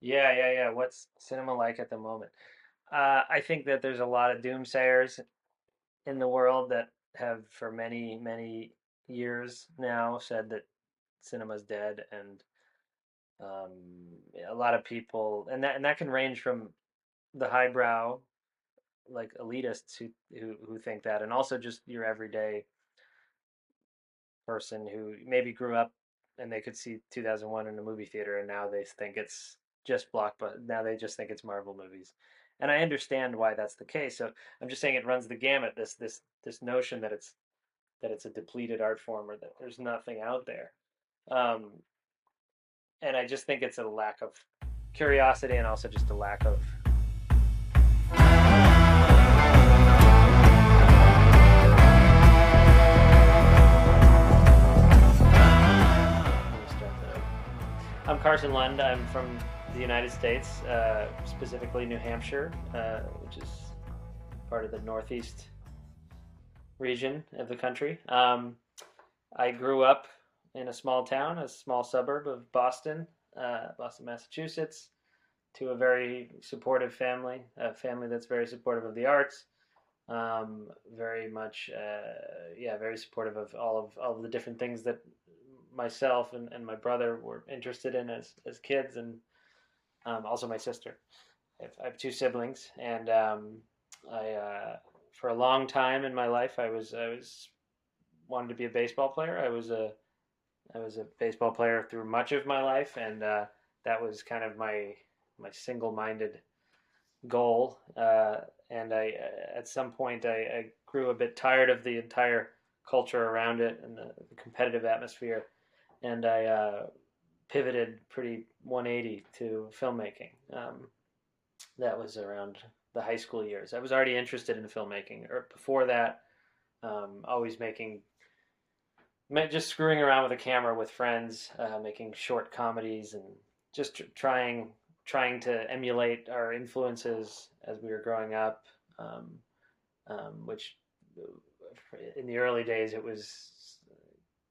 Yeah, yeah, yeah. What's cinema like at the moment? Uh, I think that there's a lot of doomsayers in the world that have for many, many years now said that cinema's dead, and um, a lot of people, and that and that can range from the highbrow, like elitists who who who think that, and also just your everyday person who maybe grew up and they could see 2001 in a movie theater, and now they think it's just blockbuster. Now they just think it's Marvel movies, and I understand why that's the case. So I'm just saying it runs the gamut. This this this notion that it's that it's a depleted art form or that there's nothing out there. Um, and I just think it's a lack of curiosity and also just a lack of I'm Carson Lund. I'm from the United States, uh, specifically New Hampshire, uh, which is part of the Northeast region of the country. Um, I grew up in a small town, a small suburb of Boston, uh, Boston, Massachusetts, to a very supportive family, a family that's very supportive of the arts, um, very much, uh, yeah, very supportive of all of all of the different things that myself and, and my brother were interested in as, as kids, and um, also my sister. I have, I have, two siblings, and um, I, uh, for a long time in my life, I was I was wanted to be a baseball player. I was a I was a baseball player through much of my life, and uh, that was kind of my my single-minded goal. Uh, and I, uh, at some point, I, I, grew a bit tired of the entire culture around it and the, the competitive atmosphere, and I uh, pivoted pretty 180 to filmmaking. Um, that was around the high school years. I was already interested in filmmaking, or before that, um, always making just screwing around with a camera with friends, uh, making short comedies, and just tr- trying trying to emulate our influences as we were growing up. Um, um, which in the early days it was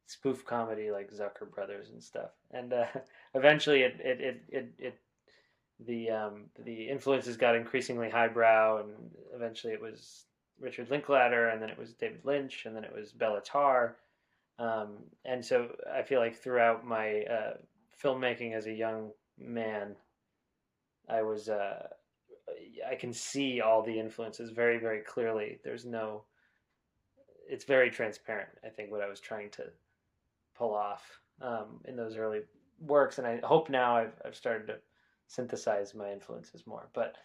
spoof comedy like Zucker Brothers and stuff, and uh, eventually it it it it, it the um, the influences got increasingly highbrow, and eventually it was Richard Linklater, and then it was David Lynch, and then it was Béla Tarr um, and so I feel like throughout my uh, filmmaking as a young man, I was uh, I can see all the influences very very clearly. There's no it's very transparent. I think what I was trying to pull off um, in those early works, and I hope now I've I've started to synthesize my influences more. But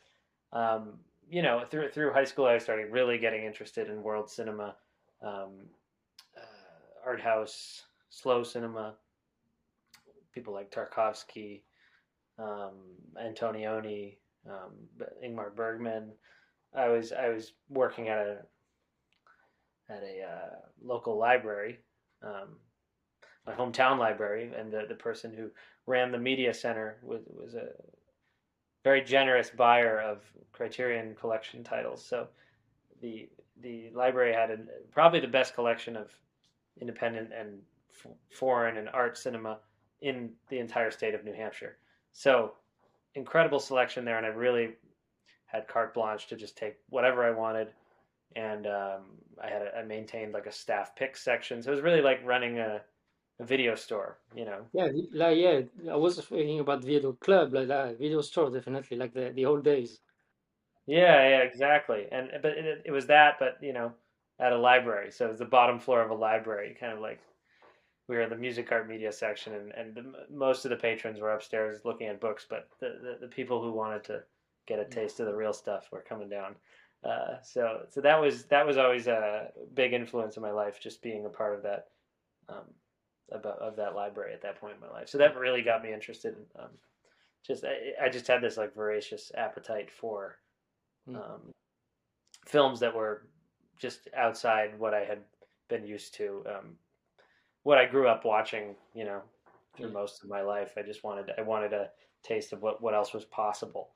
um, you know, through through high school, I started really getting interested in world cinema. Um, art house, slow cinema. People like Tarkovsky, um, Antonioni, um, Ingmar Bergman. I was I was working at a at a uh, local library, um, my hometown library, and the, the person who ran the media center was was a very generous buyer of Criterion collection titles. So the the library had a, probably the best collection of independent and f- foreign and art cinema in the entire state of New Hampshire. So incredible selection there, and I really had carte blanche to just take whatever I wanted. And um, I had a, I maintained like a staff pick section, so it was really like running a, a video store, you know. Yeah, like yeah, I was thinking about video club, like that video store, definitely, like the the old days. Yeah, yeah, exactly. And but it, it was that, but you know, at a library. So it was the bottom floor of a library, kind of like we were in the music art media section, and, and the, most of the patrons were upstairs looking at books, but the, the, the, people who wanted to get a taste of the real stuff were coming down. Uh, so so that was that was always a big influence in my life, just being a part of that um, about of that library at that point in my life. So that really got me interested. In, um, just I, I, just had this like voracious appetite for hmm. um, films that were just outside what I had been used to, um, what I grew up watching, you know, through yeah. most of my life. I just wanted I wanted a taste of what, what else was possible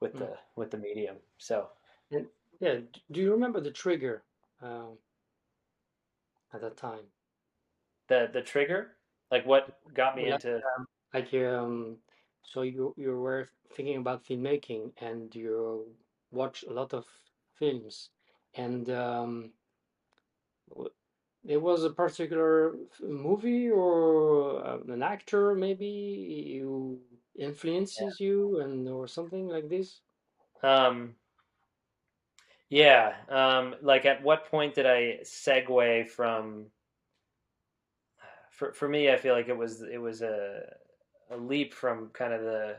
with the mm. with the medium. So, and, yeah, do you remember the trigger um, at that time? The the trigger, like what got me like, into um, like um, so you you were thinking about filmmaking and you watch a lot of films and um, there was a particular movie or uh, an actor maybe who influences you and or something like this. Um, yeah. Um, like, at what point did I segue from? For for me, I feel like it was it was a a leap from kind of the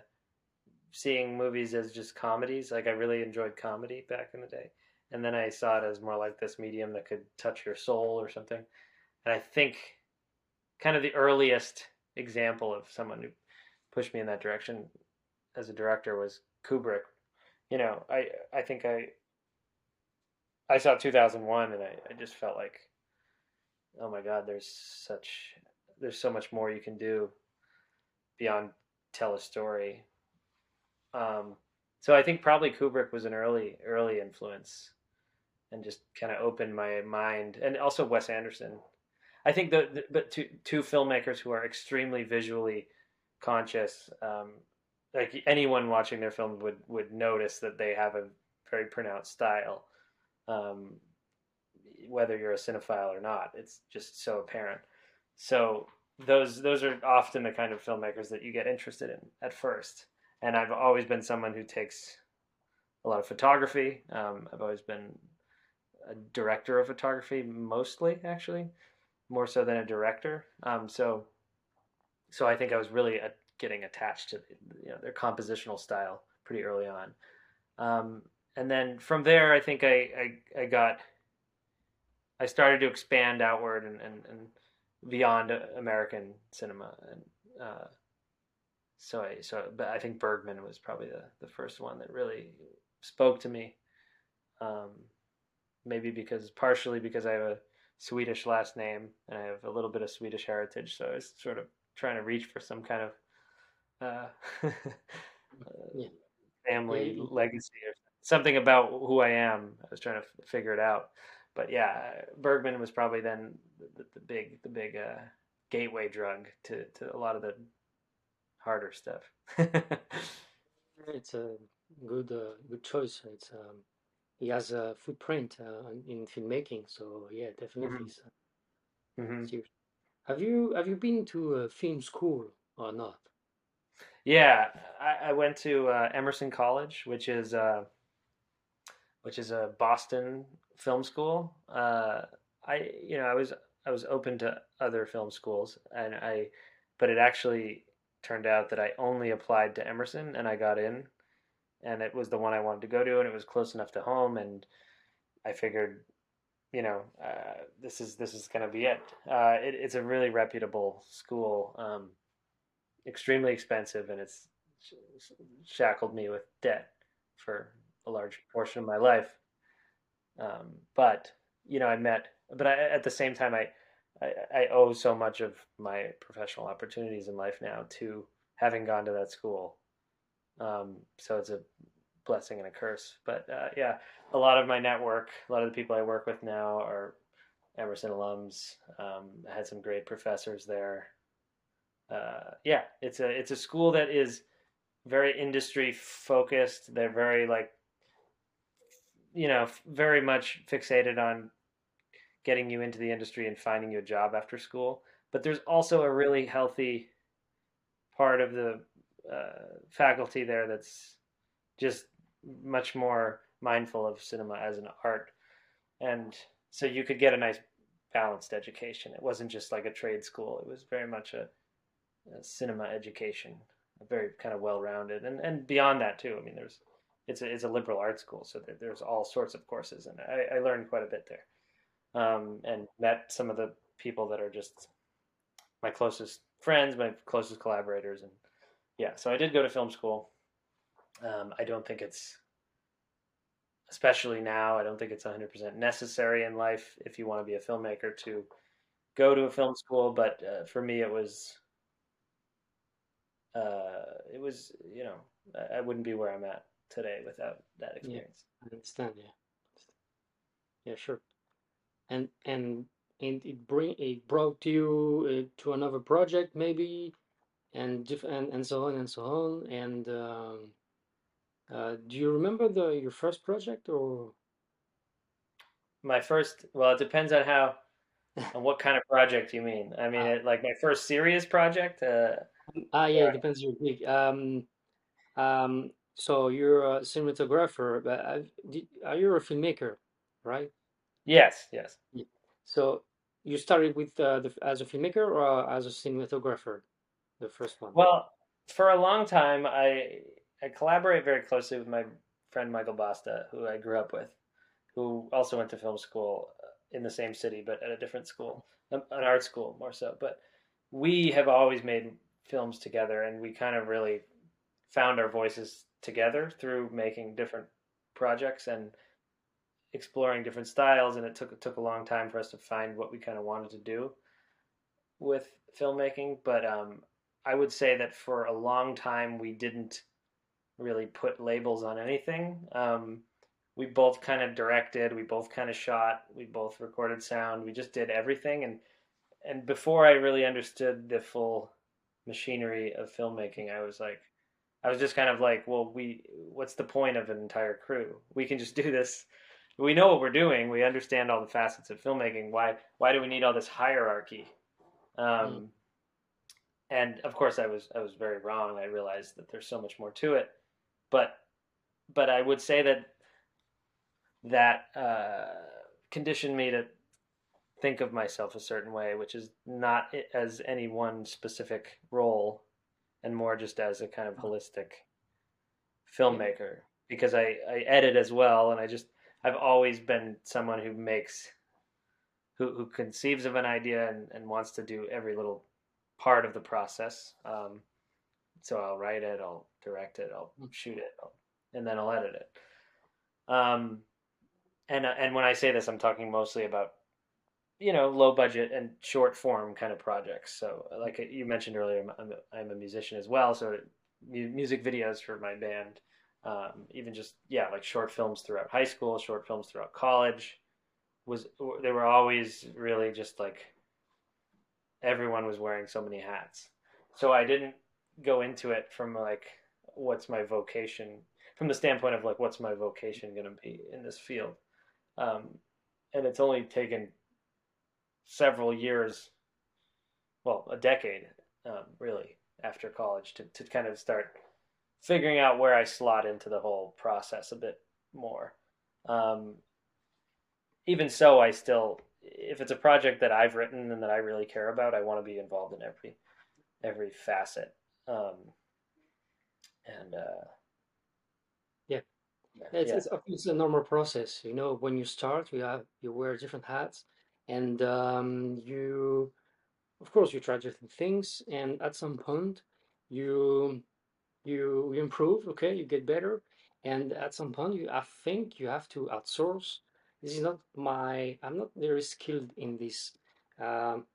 seeing movies as just comedies. Like I really enjoyed comedy back in the day, and then I saw it as more like this medium that could touch your soul or something. And I think kind of the earliest example of someone who pushed me in that direction as a director was Kubrick. You know, I I think I I saw 2001 and I, I just felt like, oh my God, there's such there's so much more you can do beyond tell a story. Um, so I think probably Kubrick was an early early influence and just kind of opened my mind, and also Wes Anderson. I think the, the but two two filmmakers who are extremely visually conscious. Um, like anyone watching their film would would notice that they have a very pronounced style, um, whether you're a cinephile or not. It's just so apparent. So those those are often the kind of filmmakers that you get interested in at first. And I've always been someone who takes a lot of photography. Um, I've always been a director of photography, mostly actually, more so than a director. Um, so so I think I was really uh getting attached to you know their compositional style pretty early on. Um, and then from there, I think I, I, I got I started to expand outward and, and, and beyond American cinema, and uh, so I so but I think Bergman was probably the, the first one that really spoke to me. Um, maybe because partially because I have a Swedish last name and I have a little bit of Swedish heritage, so I was sort of trying to reach for some kind of uh, Yeah, yeah, family y- legacy or something about who I am. I was trying to f- figure it out, but yeah, Bergman was probably then the, the big the big uh, gateway drug to to a lot of the harder stuff. it's a good uh, good choice. It's um, he has a footprint uh, in filmmaking, so yeah, definitely. hmm So, hmm. Have you have you been to a film school or not? Yeah, I, I went to uh, Emerson College, which is uh, which is a Boston film school. Uh, I you know I was I was open to other film schools, and I but it actually turned out that I only applied to Emerson and I got in, and it was the one I wanted to go to, and it was close enough to home, and I figured you know uh, this is this is gonna be it. Uh, it. It's a really reputable school, um, extremely expensive, and it's shackled me with debt for a large portion of my life. Um, but you know, I met, but I, at the same time, I, I I owe so much of my professional opportunities in life now to having gone to that school. Um, so it's a blessing and a curse. But uh, yeah, a lot of my network, a lot of the people I work with now are Emerson alums. Um, I had some great professors there. Uh, yeah, it's a it's a school that is very industry focused. They're very like you know very much fixated on getting you into the industry and finding you a job after school. But there's also a really healthy part of the uh, faculty there that's just much more mindful of cinema as an art. And so you could get a nice balanced education. It wasn't just like a trade school, it was very much a, a cinema education, a very kind of well rounded. And, and beyond that, too. I mean, there's it's a, it's a liberal arts school, so there's all sorts of courses, and I, I learned quite a bit there um, and met some of the people that are just my closest friends, my closest collaborators, and yeah. So I did go to film school. Um, I don't think it's, especially now, I don't think it's 100% necessary in life if you want to be a filmmaker to go to a film school. But uh, for me, it was, uh, it was, you know, I, I wouldn't be where I'm at today without that experience. Yeah, experience. I understand. Yeah, yeah, sure. And and and it bring it brought you uh, to another project maybe and diff- and, and so on and so on. And um, uh, do you remember the your first project or My first, well, it depends on how, on what kind of project you mean. I mean, ah it, like my first serious project. Uh, ah yeah, it depends your gig. Um, um, so you're a cinematographer, but uh, did, are you a filmmaker, right? Yes, yes. Yeah. So you started with uh, the, as a filmmaker or uh, as a cinematographer, the first one? Well, for a long time, I I collaborate very closely with my friend Michael Basta, who I grew up with, who also went to film school uh, in the same city, but at a different school, an art school more so. But we have always made films together, and we kind of really found our voices together through making different projects and exploring different styles. And it took it took a long time for us to find what we kind of wanted to do with filmmaking. But um, I would say that for a long time we didn't really put labels on anything. Um, we both kind of directed, we both kind of shot, we both recorded sound, we just did everything. And and before I really understood the full machinery of filmmaking, I was like, I was just kind of like, well, we, what's the point of an entire crew? We can just do this. We know what we're doing. We understand all the facets of filmmaking. Why, why do we need all this hierarchy? Mm, Um, and of course, I was, I was very wrong. I realized that there's so much more to it. But, but I would say that that uh, conditioned me to think of myself a certain way, which is not as any one specific role, and more just as a kind of holistic filmmaker. Because I, I edit as well, and I just I've always been someone who makes who who conceives of an idea and, and wants to do every little part of the process. Um, so I'll write it, I'll direct it, I'll Mm, shoot it, I'll, and then I'll edit it. Um, and and when I say this, I'm talking mostly about you know low budget and short form kind of projects. So like you mentioned earlier, I'm a, I'm a musician as well, so music videos for my band, um, even just yeah like short films throughout high school, short films throughout college was they were always really just like everyone was wearing so many hats. So I didn't go into it from like what's my vocation from the standpoint of like what's my vocation going to be in this field. Um, and it's only taken several years, well, a decade, um, really, after college to, to kind of start figuring out where I slot into the whole process a bit more. Um, even so, I still, if it's a project that I've written and that I really care about, I want to be involved in every every facet. Um, and uh, yeah. It's, yeah, it's it's a normal process, you know. When you start, you have you wear different hats, and um, you, of course, you try different things, and at some point, you you improve. Okay, you get better, and at some point, you I think you have to outsource. This is not my. I'm not very skilled in this um,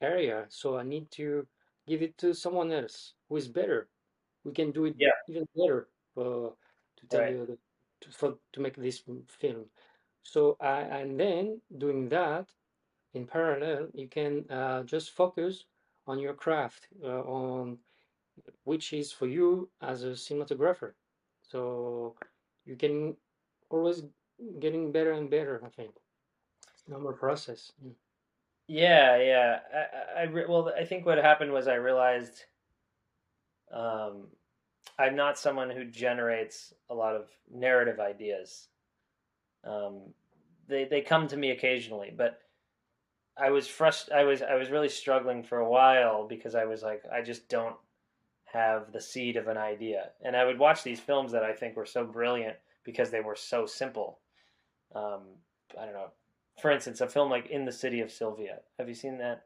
area, so I need to give it to someone else who is better. We can do it yeah, even better. Uh, to tell right, you the to, for, to make this film. So I and then doing that in parallel, you can uh, just focus on your craft, uh, on which is for you as a cinematographer. So you can always getting better and better. I think normal process. Mm. yeah, yeah. I, I, I well, I think what happened was I realized um, I'm not someone who generates a lot of narrative ideas. Um, they they come to me occasionally, but I was frust- I was I was really struggling for a while because I was like I just don't have the seed of an idea. And I would watch these films that I think were so brilliant because they were so simple. Um, I don't know. For instance, a film like In the City of Sylvia. Have you seen that?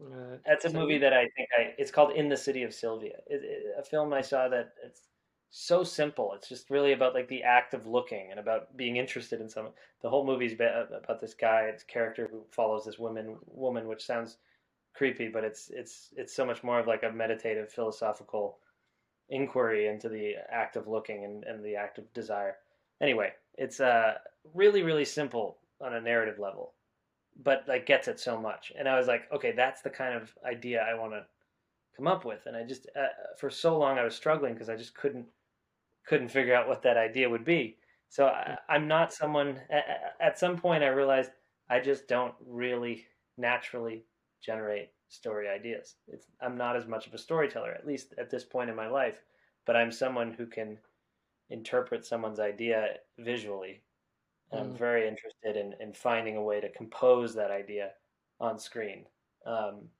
Uh, That's a movie that I think I. It's called In the City of Sylvia. It, it, a film I saw that it's so simple. It's just really about like the act of looking and about being interested in someone. The whole movie's about this guy, this character who follows this woman, woman, which sounds creepy, but it's it's it's so much more of like a meditative, philosophical inquiry into the act of looking and, and the act of desire. Anyway, it's uh really really simple on a narrative level, but like gets it so much. And I was like, okay, that's the kind of idea I want to come up with. And I just uh, for so long I was struggling because I just couldn't couldn't figure out what that idea would be. So I, I'm not someone. At, at some point, I realized I just don't really naturally generate story ideas. It's, I'm not as much of a storyteller, at least at this point in my life, but I'm someone who can interpret someone's idea visually. And I'm Mm. very interested in, in finding a way to compose that idea on screen. Um,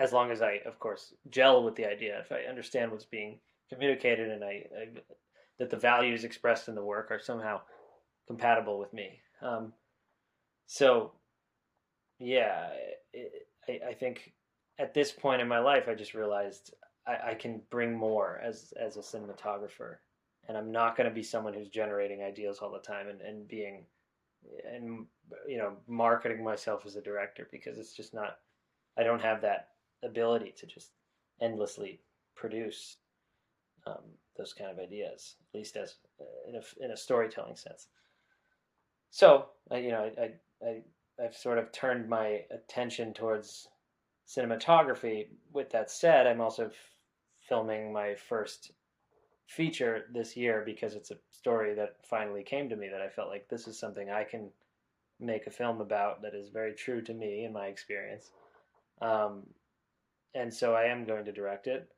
as long as I, of course, gel with the idea, if I understand what's being communicated and I, I that the values expressed in the work are somehow compatible with me. Um, so, yeah, it, I, I think at this point in my life, I just realized I, I can bring more as as a cinematographer, and I'm not going to be someone who's generating ideas all the time and, and being and you know marketing myself as a director because it's just not. I don't have that ability to just endlessly produce um, those kind of ideas, at least as in a in a storytelling sense. So I, you know, I, I I've sort of turned my attention towards cinematography. With that said, I'm also f- filming my first feature this year because it's a story that finally came to me that I felt like this is something I can make a film about that is very true to me and my experience. Um, and so I am going to direct it,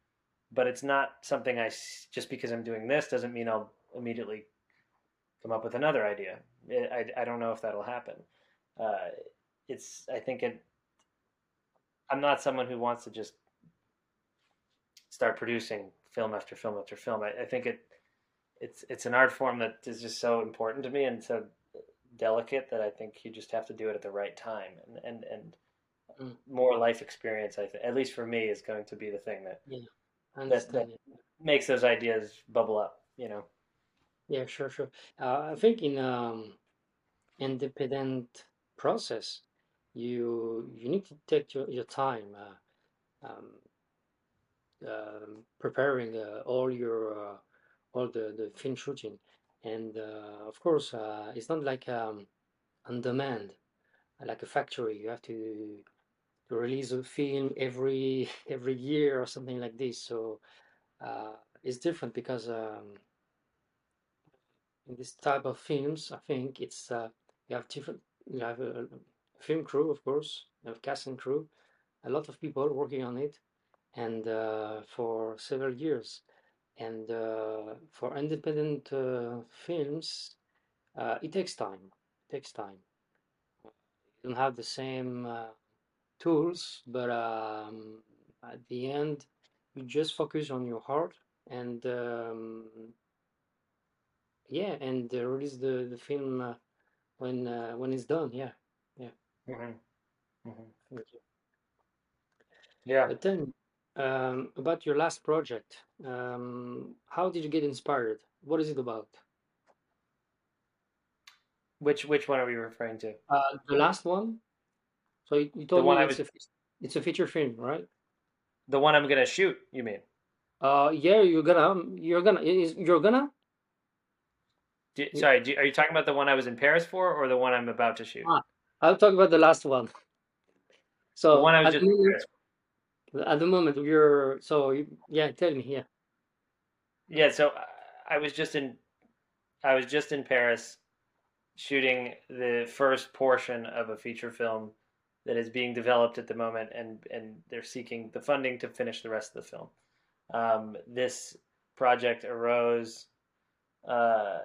but it's not something I just because I'm doing this doesn't mean I'll immediately come up with another idea. I, I don't know if that'll happen. Uh, it's I think it. I'm not someone who wants to just start producing film after film after film. I, I think it it's it's an art form that is just so important to me and so delicate that I think you just have to do it at the right time and and and Mm. more life experience. I th- at least for me is going to be the thing that I that that makes those ideas bubble up. You know. Yeah, sure, sure. Uh, I think in um independent process, you you need to take your, your time uh, um, um, preparing uh, all your uh, all the, the film shooting, and uh, of course, uh, it's not like um, on demand, like a factory. You have to, to release a film every every year or something like this. So it's different because um, in this type of films, I think it's uh, you have different. You have a, film crew, of course, a cast and crew, a lot of people working on it, and uh, for several years. And uh, for independent uh, films, uh, it takes time. It takes time. You don't have the same uh, tools, but um, at the end, you just focus on your heart and um, yeah, and uh, release the the film when uh, when it's done. Yeah, yeah. hmm hmm Thank you. Yeah. But then, um, about your last project, um, how did you get inspired? What is it about? Which which one are we referring to? Uh, the last one. So you, you told one me it's was a it's a feature film, right? the one I'm gonna shoot. You mean? Uh, yeah, you're gonna you're gonna you're gonna. Do, You, sorry, do, are you talking about the one I was in Paris for, or the one I'm about to shoot? ah, I'll talk about the last one. The So one I was at the moment, at the moment you're so you, yeah, tell me, yeah. Yeah. So I I was just in I was just in Paris shooting the first portion of a feature film that is being developed at the moment, and and they're seeking the funding to finish the rest of the film. Um, this project arose uh,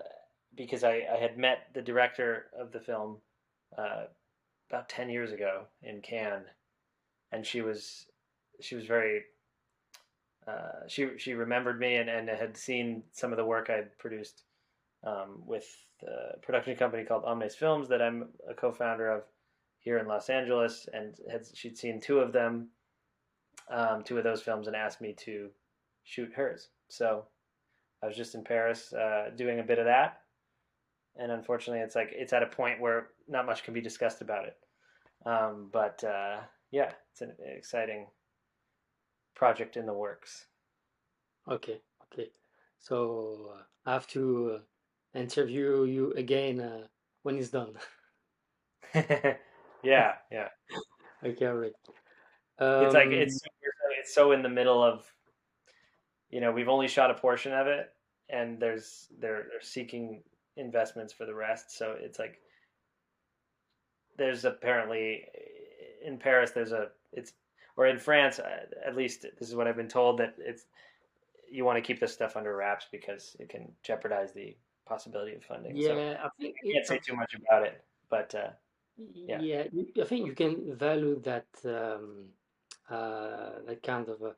because I, I had met the director of the film uh, about ten years ago in Cannes, and she was she was very uh, she she remembered me and, and had seen some of the work I'd produced um, with a production company called Omnes Films that I'm a co-founder of here in Los Angeles, and had she'd seen two of them, um, two of those films, and asked me to shoot hers. So I was just in Paris uh, doing a bit of that, and unfortunately, it's like it's at a point where not much can be discussed about it. Um, but uh, yeah, it's an exciting project in the works. Okay, okay. So uh, I have to uh, interview you again uh, when it's done. yeah, yeah. Okay, all right. It's like Um, it's it's so in the middle of, you know, we've only shot a portion of it, and there's they're, they're seeking investments for the rest. So it's like there's apparently in Paris there's a it's or in France uh, at least this is what I've been told that it's you want to keep this stuff under wraps because it can jeopardize the possibility of funding. Yeah, so I think I can't say too much about it, but uh, yeah, yeah I think you can value that um, uh, that kind of uh,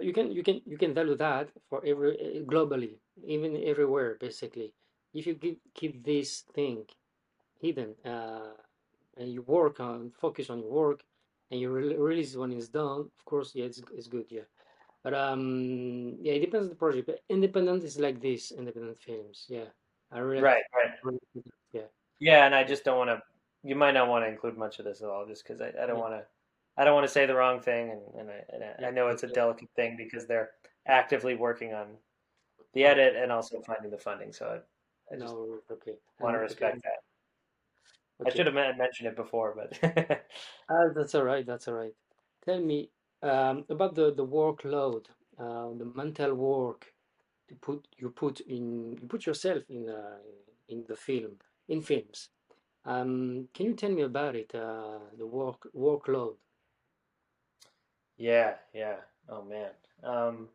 you can you can you can value that for every globally, even everywhere, basically. If you keep keep this thing hidden uh, and you work on focus on your work and you re release when it's done, of course, yeah, it's it's good, yeah. But um, yeah, it depends on the project. But independent is like this, independent films, yeah. I really, right, right, yeah. yeah, and I just don't want to. You might not want to include much of this at all, just because I, I don't Yeah. want to. I don't want to say the wrong thing, and, and, I, and Yeah, I know it's a delicate thing because they're actively working on the edit and also finding the funding. So I, just No, okay. want to respect okay, that. I should have mentioned it before, but Ah, that's all right. That's all right. Tell me um, about the the workload, uh, the mental work to put you put in you put yourself in uh, in the film in films. Um, can you tell me about it? Uh, the work workload. yeah, yeah. Oh man. Um,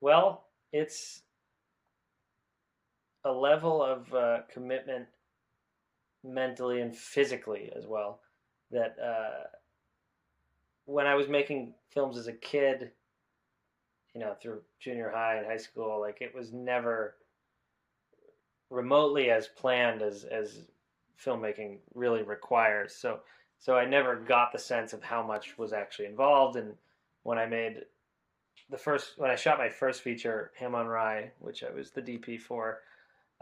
well, it's a level of uh, commitment mentally and physically as well that uh, when I was making films as a kid, you know, through junior high and high school, like it was never remotely as planned as as filmmaking really requires. So so I never got the sense of how much was actually involved. And when I made the first, when I shot my first feature, Ham on Rye, which I was the DP for,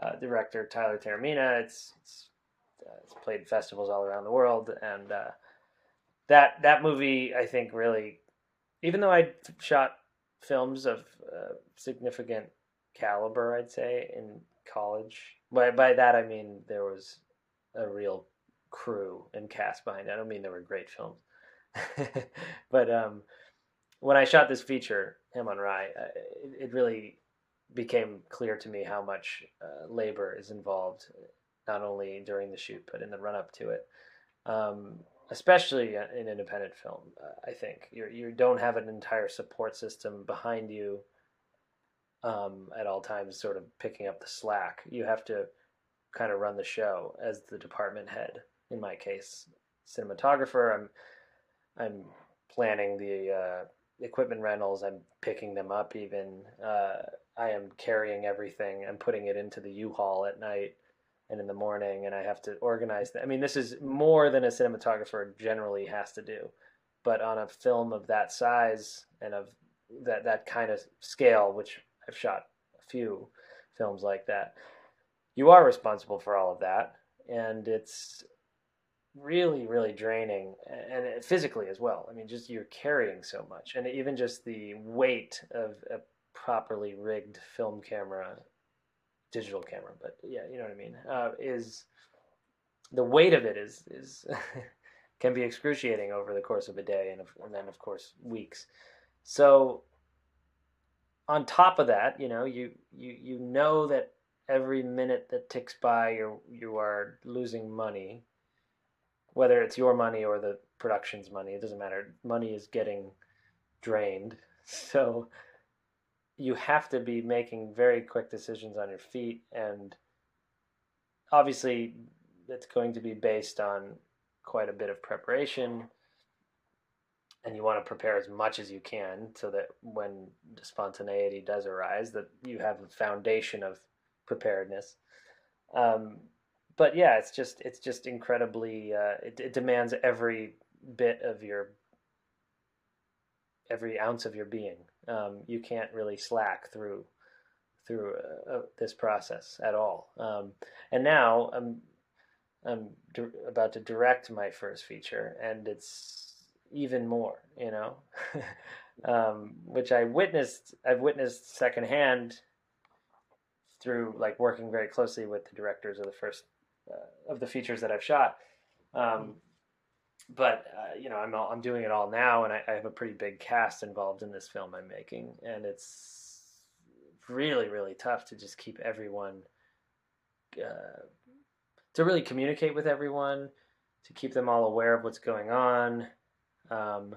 uh, director Tyler Taormina, it's it's, uh, it's played festivals all around the world, and uh, that that movie I think really, even though I shot films of uh, significant caliber, I'd say in college. By by that I mean there was a real crew and cast behind it. I don't mean they were great films, but um, when I shot this feature, Ham on Rye, uh, it, it really became clear to me how much uh, labor is involved, not only during the shoot but in the run up to it. Um, especially in independent film, uh, I think you you don't have an entire support system behind you um, at all times, sort of picking up the slack. You have to kind of run the show as the department head. In my case, cinematographer. I'm I'm planning the uh, equipment rentals. I'm picking them up. Even uh, I am carrying everything. I'm putting it into the U-Haul at night and in the morning, and I have to organize that. I mean, this is more than a cinematographer generally has to do, but on a film of that size and of that that kind of scale, which I've shot a few films like that, you are responsible for all of that, and it's really really draining and physically as well i mean just you're carrying so much and even just the weight of a properly rigged film camera digital camera but yeah you know what i mean uh, is the weight of it is is can be excruciating over the course of a day and, and then of course weeks so on top of that you know you you you know that every minute that ticks by you you are losing money whether it's your money or the production's money, it doesn't matter. Money is getting drained. So you have to be making very quick decisions on your feet. And obviously, it's going to be based on quite a bit of preparation. And you want to prepare as much as you can so that when the spontaneity does arise, that you have a foundation of preparedness. Um, but yeah, it's just it's just incredibly uh, it, it demands every bit of your every ounce of your being. Um, you can't really slack through through uh, uh, this process at all. Um, and now I'm I'm di- about to direct my first feature, and it's even more, you know, um, which I witnessed. I've witnessed secondhand through like working very closely with the directors of the first uh, of the features that I've shot. Um, but uh, you know, I'm all, I'm doing it all now, and I, I have a pretty big cast involved in this film I'm making, and it's really really tough to just keep everyone uh, to really communicate with everyone, to keep them all aware of what's going on, um,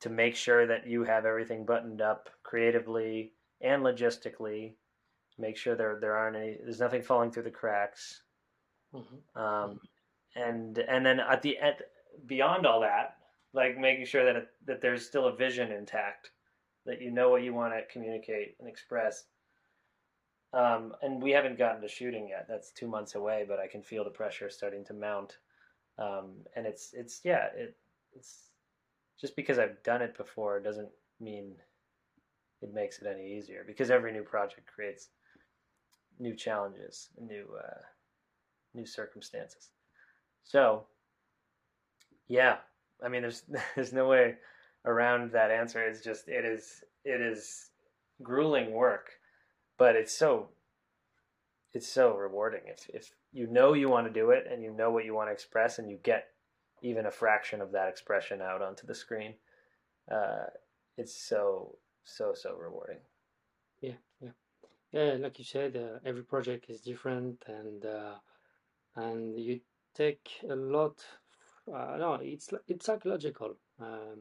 to make sure that you have everything buttoned up creatively and logistically. Make sure there there aren't any there's nothing falling through the cracks. Mm-hmm. Um, and and then at the end, beyond all that, like making sure that it, that there's still a vision intact, that you know what you want to communicate and express. Um, and we haven't gotten to shooting yet. That's two months away, but I can feel the pressure starting to mount. Um, and it's it's yeah, it it's just because I've done it before doesn't mean it makes it any easier. Because every new project creates new challenges, new uh, new circumstances. So, yeah, I mean, there's there's no way around that answer. It's just it is it is grueling work, but it's so it's so rewarding if if you know you want to do it and you know what you want to express and you get even a fraction of that expression out onto the screen. Uh, it's so so so rewarding. Yeah, yeah, yeah. Like you said, uh, every project is different, and uh, and you take a lot. Uh, no, it's it's psychological um,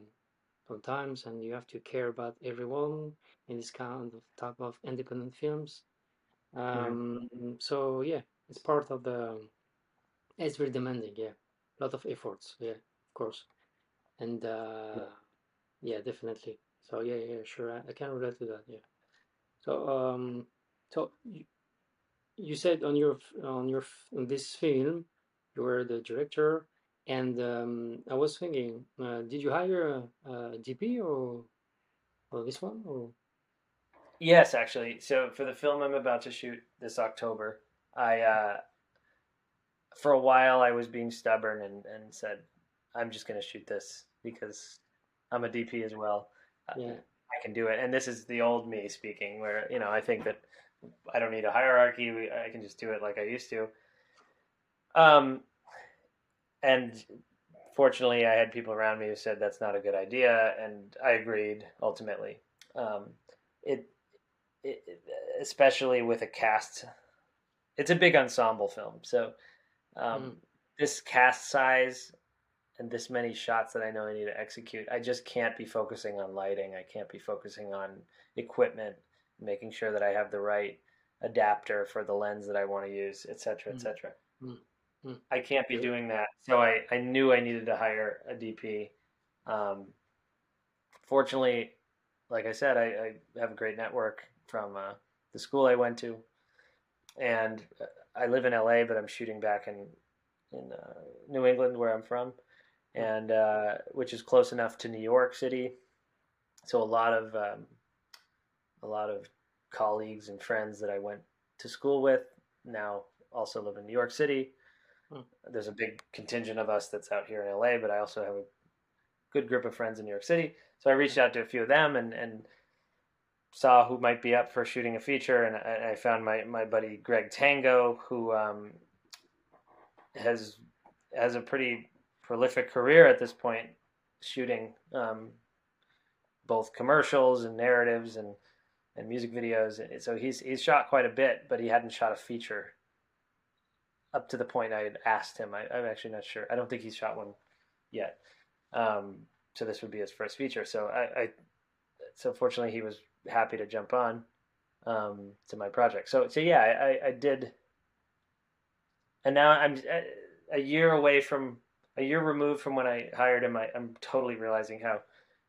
sometimes, and you have to care about everyone in this kind of type of independent films. Um. So yeah, it's part of the. It's very demanding. Yeah, a lot of efforts. Yeah, of course, and uh, yeah. yeah, definitely. So yeah, yeah, sure, I, I can relate to that. Yeah. So um, so you, you said on your on your on this film you were the director, and um, I was thinking, uh, did you hire a, a DP or or this one or? Yes, actually. So for the film I'm about to shoot this October, I uh, for a while I was being stubborn and, and said I'm just going to shoot this because I'm a DP as well. Uh, yeah. I can do it. And this is the old me speaking, where you know I think that I don't need a hierarchy. I can just do it like I used to. Um, and fortunately, I had people around me who said that's not a good idea, and I agreed ultimately. Um, it, it, especially with a cast, it's a big ensemble film, so um, mm. this cast size and this many shots that I know I need to execute, I just can't be focusing on lighting. I can't be focusing on equipment, making sure that I have the right adapter for the lens that I want to use, etc., etc. Mm. Mm. I can't be doing that. So I, I knew I needed to hire a DP. Um, fortunately, like I said, I, I, have a great network from uh, the school I went to, and I live in LA, but I'm shooting back in in uh, New England, where I'm from, and uh, which is close enough to New York City. So a lot of um, a lot of colleagues and friends that I went to school with now also live in New York City. Hmm. There's a big contingent of us that's out here in LA, but I also have a good group of friends in New York City. So I reached out to a few of them and, and saw who might be up for shooting a feature, and I, I found my, my buddy Greg Tango, who um, has has a pretty prolific career at this point, shooting um, both commercials and narratives and and music videos. So he's he's shot quite a bit, but he hadn't shot a feature up to the point I had asked him. I, am actually not sure. I don't think he's shot one yet. Um, so this would be his first feature. So I, I, so fortunately he was happy to jump on um, to my project. So so yeah, I, I did, and now I'm a year away from a year removed from when I hired him. I, I'm totally realizing how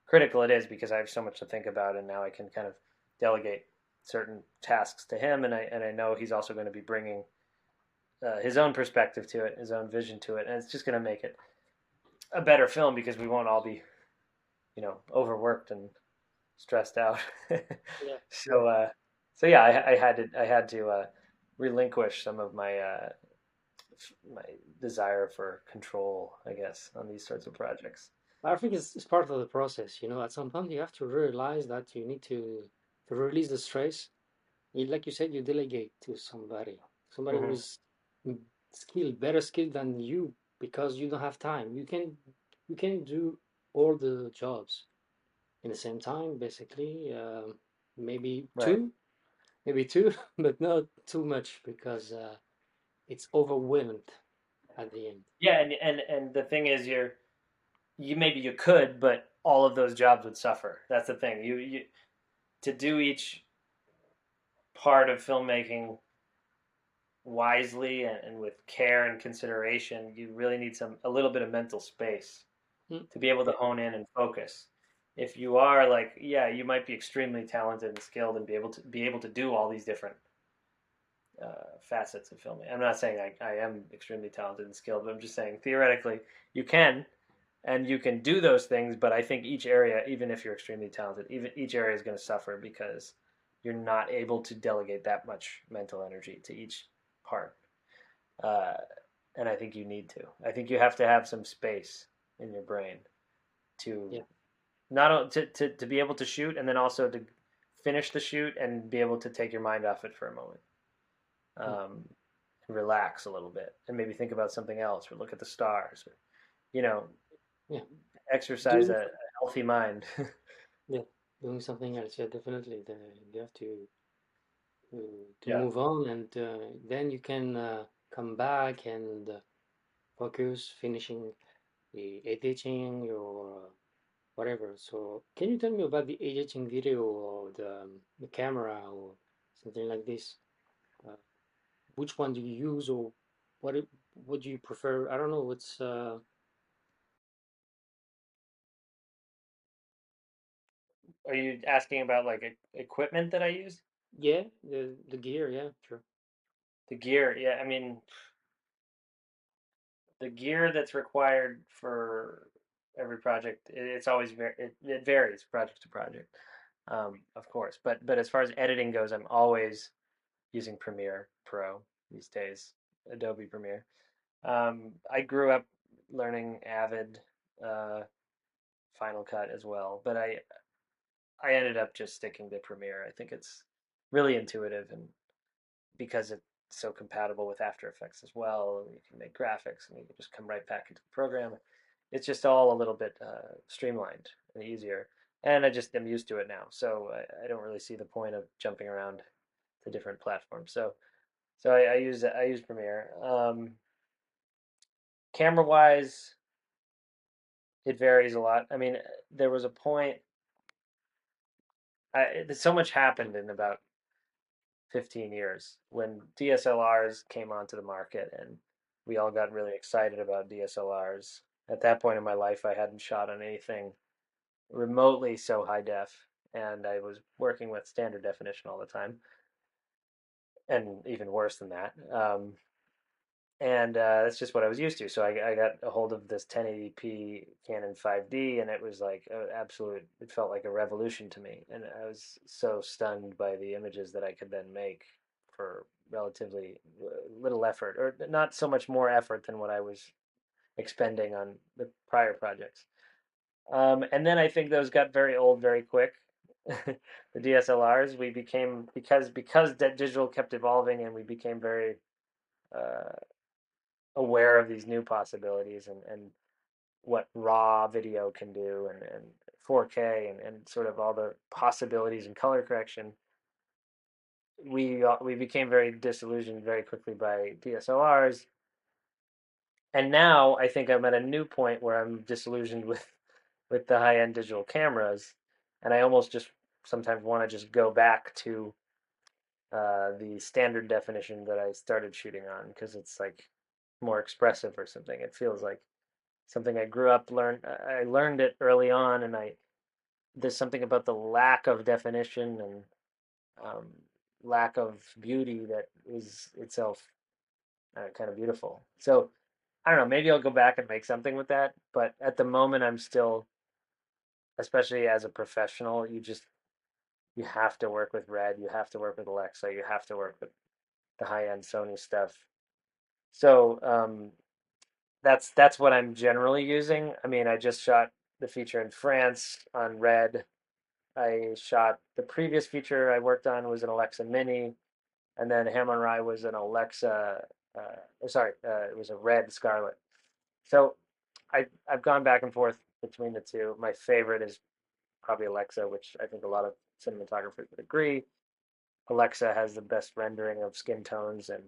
critical it is because I have so much to think about, and now I can kind of delegate certain tasks to him, and I and I know he's also going to be bringing uh, his own perspective to it, his own vision to it, and it's just going to make it a better film because we won't all be, you know, overworked and stressed out. yeah. So, uh, so yeah, I, I, had to I had to uh, relinquish some of my uh, my desire for control, I guess, on these sorts of projects. I think it's, it's part of the process. You know, at some point you have to realize that you need to to release the stress. Like you said, you delegate to somebody, somebody mm-hmm. who's skilled, better skilled than you because you don't have time. You can you can do all the jobs in the same time, basically. Um, maybe Right. two, maybe two, but not too much because uh, it's overwhelmed at the end. Yeah, and and and the thing is, you're you maybe you could, but all of those jobs would suffer. That's the thing. You you to do each part of filmmaking wisely and, and with care and consideration, you really need some a little bit of mental space Mm, to be able to hone in and focus. If you are like, yeah, you might be extremely talented and skilled and be able to be able to do all these different uh, facets of filming. I'm not saying I, I am extremely talented and skilled, but I'm just saying theoretically you can and you can do those things. But I think each area, even if you're extremely talented, even each area is going to suffer because you're not able to delegate that much mental energy to each part. Uh, and I think you need to. I think you have to have some space in your brain to yeah, not to, to, to be able to shoot and then also to finish the shoot and be able to take your mind off it for a moment mm, um, relax a little bit and maybe think about something else or look at the stars or you know yeah. exercise a, a healthy mind yeah, doing something else. Yeah, definitely. The, you have to to, to yeah move on, and uh, then you can uh, come back and uh, focus finishing the editing or whatever. So, can you tell me about the editing video or the, um, the camera or something like this? Uh, which one do you use or what it, what do you prefer? I don't know. What's uh are you asking about like equipment that i use yeah the the gear yeah sure. The gear yeah i mean the gear that's required for every project it, it's always very it, it varies project to project um, of course but but as far as editing goes i'm always using premiere pro these days adobe premiere. Um, i grew up learning avid uh, final cut as well but i i ended up just sticking to premiere i think it's really intuitive and because it's so compatible with After Effects as well. You can make graphics and you can just come right back into the program. It's just all a little bit uh, streamlined and easier. And I just am used to it now, so I, I don't really see the point of jumping around to different platforms. So, so I, I use I use Premiere. Um, camera wise, it varies a lot. I mean, there was a point. I, so much happened in about 15 years when DSLRs came onto the market and we all got really excited about DSLRs. At that point in my life, I hadn't shot on anything remotely so high def, and I was working with standard definition all the time, and even worse than that. Um, and uh, that's just what I was used to. So I, I got a hold of this 1080p Canon 5D, and it was like absolute. It felt like a revolution to me, and I was so stunned by the images that I could then make for relatively little effort, or not so much more effort than what I was expending on the prior projects. Um, and then I think those got very old very quick. the DSLRs, we became because because digital kept evolving, and we became very uh, aware of these new possibilities and, and what raw video can do and, and 4K and, and sort of all the possibilities and color correction, we uh, we became very disillusioned very quickly by DSLRs. And now I think I'm at a new point where I'm disillusioned with with the high end digital cameras, and I almost just sometimes want to just go back to uh, the standard definition that I started shooting on because it's like more expressive or something. It feels like something I grew up learned. I learned it early on, and I there's something about the lack of definition and um, lack of beauty that is itself uh, kind of beautiful. So I don't know. Maybe I'll go back and make something with that. But at the moment, I'm still, especially as a professional, you just you have to work with Red. You have to work with Alexa. You have to work with the high end Sony stuff. So um, that's that's what I'm generally using. I mean, I just shot the feature in France on Red. I shot the previous feature I worked on was an Alexa Mini, and then Ham on Rye was an Alexa. Uh, sorry, uh, it was a Red Scarlet. So I I've gone back and forth between the two. My favorite is probably Alexa, which I think a lot of cinematographers would agree. Alexa has the best rendering of skin tones, and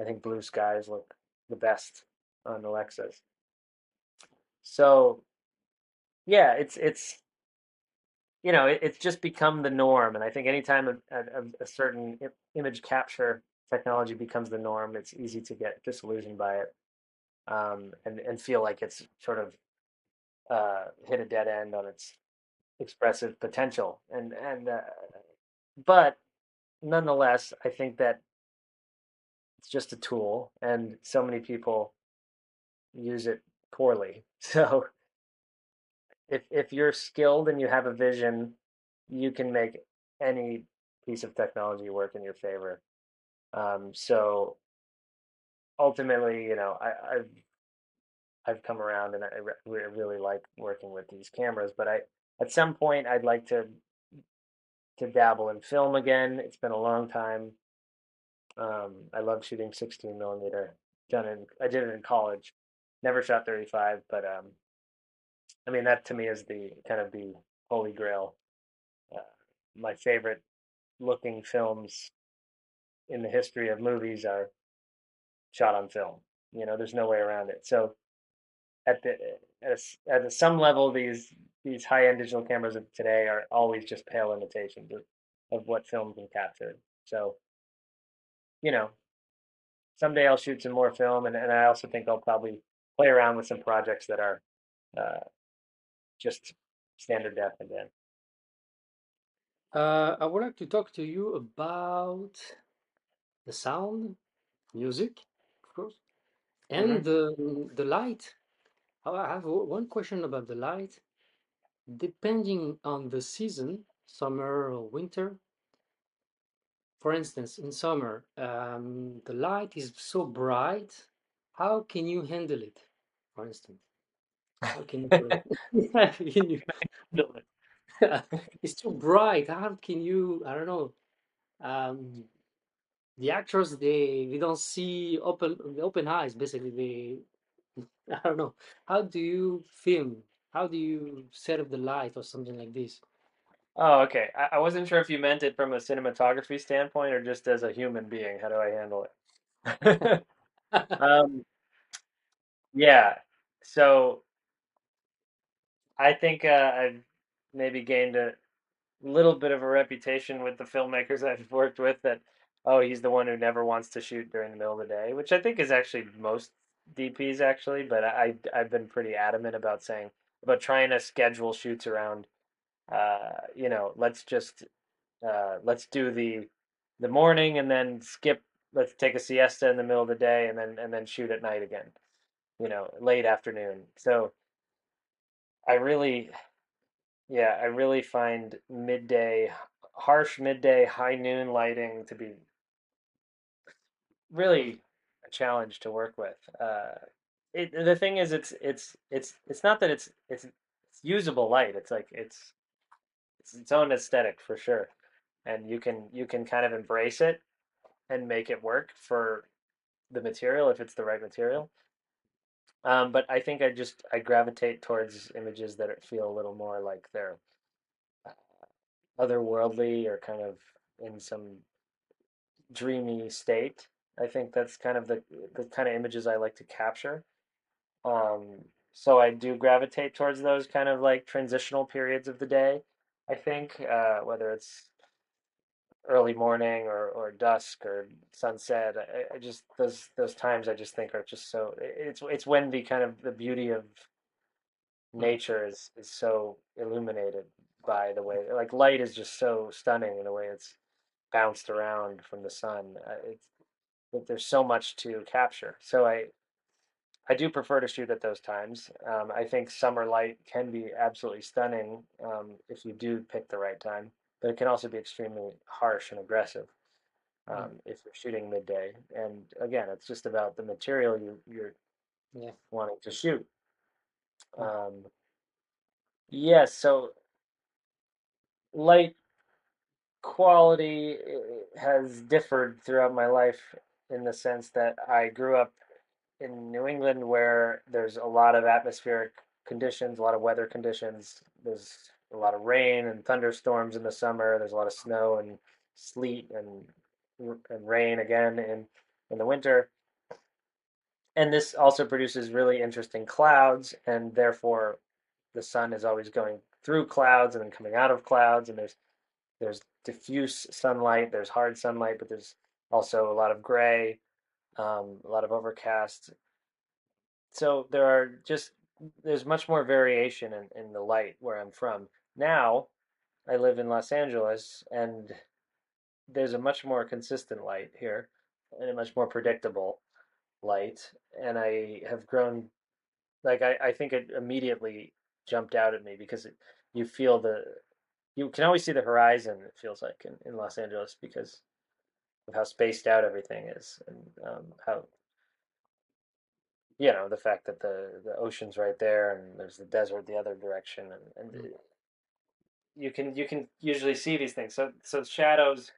I think blue skies look the best on Alexas. So yeah, it's it's you know it, it's just become the norm, and I think anytime a, a, a certain image capture technology becomes the norm, it's easy to get disillusioned by it um, and and feel like it's sort of uh, hit a dead end on its expressive potential. And and uh, but nonetheless, I think that it's just a tool, and so many people use it poorly. So if if you're skilled and you have a vision, you can make any piece of technology work in your favor. Um, so ultimately, you know, I, I've I've come around and I, re- really like working with these cameras. But I at some point I'd like to to dabble in film again. It's been a long time. Um, I love shooting 16 millimeter. Done in I did it in college. Never shot 35, but um, I mean that to me is the kind of the holy grail. Uh, my favorite looking films in the history of movies are shot on film. You know, there's no way around it. So at the at, a, at some level, these these high end digital cameras of today are always just pale imitations of, of what film can capture. So, you know, someday I'll shoot some more film, and, and I also think I'll probably play around with some projects that are uh, just standard def again. Uh, I would like to talk to you about the sound, music, of course, and mm-hmm. the the light. I have one question about the light. Depending on the season, summer or winter, for instance, in summer, um, the light is so bright. How can you handle it? For instance, how can you, can you handle it? it's too bright. How can you? I don't know. Um, the actors they they don't see open open eyes. Basically, they I don't know. How do you film? How do you set up the light or something like this? Oh, okay. I, I wasn't sure if you meant it from a cinematography standpoint or just as a human being. How do I handle it? um, yeah. So I think uh, I've maybe gained a little bit of a reputation with the filmmakers I've worked with that, oh, he's the one who never wants to shoot during the middle of the day, which I think is actually most DPs actually, but I I've been pretty adamant about saying about trying to schedule shoots around uh, you know, let's just uh, let's do the the morning and then skip let's take a siesta in the middle of the day and then and then shoot at night again. You know, late afternoon. So I really yeah, I really find midday harsh midday high noon lighting to be really a challenge to work with. Uh, it, the thing is, it's it's it's it's not that it's it's it's usable light. It's like it's it's its own aesthetic for sure, and you can you can kind of embrace it and make it work for the material if it's the right material. Um, but I think I just I gravitate towards images that feel a little more like they're uh, otherworldly or kind of in some dreamy state. I think that's kind of the the kind of images I like to capture. Um, so I do gravitate towards those kind of like transitional periods of the day. I think uh, whether it's early morning or, or dusk or sunset, I, I just those those times I just think are just so. It's it's when the kind of the beauty of nature is is so illuminated by the way like light is just so stunning in the way it's bounced around from the sun. Uh, it's there's so much to capture. So I I do prefer to shoot at those times. Um, I think summer light can be absolutely stunning um, if you do pick the right time, but it can also be extremely harsh and aggressive um, mm. if you're shooting midday. And again, it's just about the material you, you're yeah. wanting to shoot. Um, yes, yeah, so light quality eh, has differed throughout my life in the sense that I grew up in New England where there's a lot of atmospheric conditions, a lot of weather conditions. There's a lot of rain and thunderstorms in the summer. There's a lot of snow and sleet and and rain again in in the winter. And this also produces really interesting clouds, and therefore the sun is always going through clouds and then coming out of clouds, and there's there's diffuse sunlight, there's hard sunlight, but there's also a lot of gray, um, a lot of overcast. So there are just there's much more variation in, in the light where I'm from. Now I live in Los Angeles and there's a much more consistent light here and a much more predictable light. And I have grown like I, I think it immediately jumped out at me because it, you feel the you can always see the horizon it feels like in, in los angeles because of how spaced out everything is and um, how you know the fact that the the ocean's right there and there's the desert the other direction and, and Mm. you can you can usually see these things. So so shadows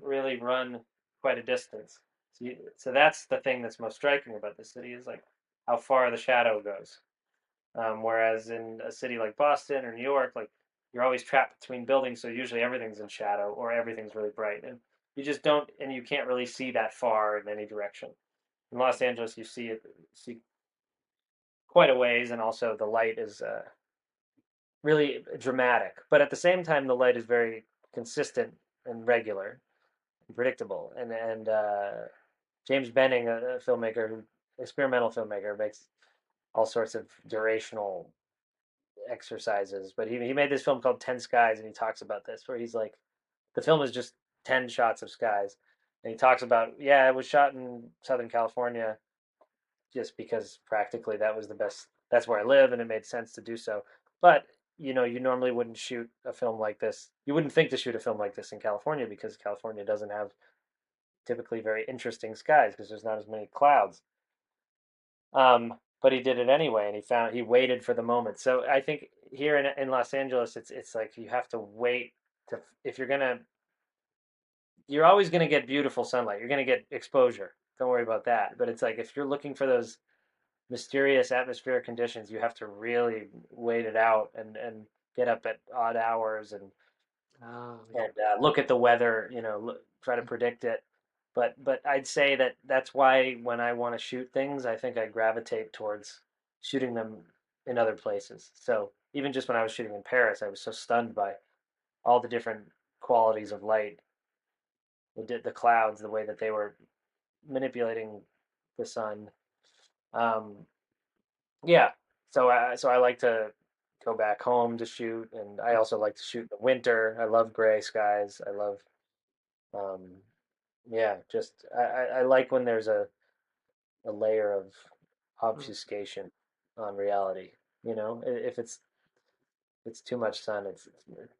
really run quite a distance. So you, so that's the thing that's most striking about the city is like how far the shadow goes. Um, whereas in a city like Boston or New York, like you're always trapped between buildings, so usually everything's in shadow or everything's really bright, and you just don't, and you can't really see that far in any direction. In Los Angeles, you see it see quite a ways, and also the light is uh, really dramatic, but at the same time, the light is very consistent and regular and predictable. And and uh, James Benning, a, filmmaker, experimental filmmaker, makes all sorts of durational exercises. But he he made this film called Ten Skies, and he talks about this, where he's like, the film is just ten shots of skies, and he talks about yeah, it was shot in Southern California, just because practically that was the best. That's where I live, and it made sense to do so. But you know, you normally wouldn't shoot a film like this. You wouldn't think to shoot a film like this in California because California doesn't have typically very interesting skies because there's not as many clouds. Um, but he did it anyway, and he found he waited for the moment. So I think here in in Los Angeles, it's it's like you have to wait to if you're gonna. You're always gonna get beautiful sunlight. You're gonna get exposure. Don't worry about that. But it's like if you're looking for those mysterious atmospheric conditions, you have to really wait it out and and get up at odd hours and Ah, yeah. and uh, look at the weather. You know, look, try to predict it. But but I'd say that that's why when I want to shoot things, I think I gravitate towards shooting them in other places. So even just when I was shooting in Paris, I was so stunned by all the different qualities of light, the the clouds, the way that they were manipulating the sun. Um, yeah, so I so I like to go back home to shoot, and I also like to shoot in the winter. I love gray skies. I love um, yeah, just I, I, like when there's a, a layer of Mm. obfuscation on reality. You know, if it's it's too much sun, it's, it's it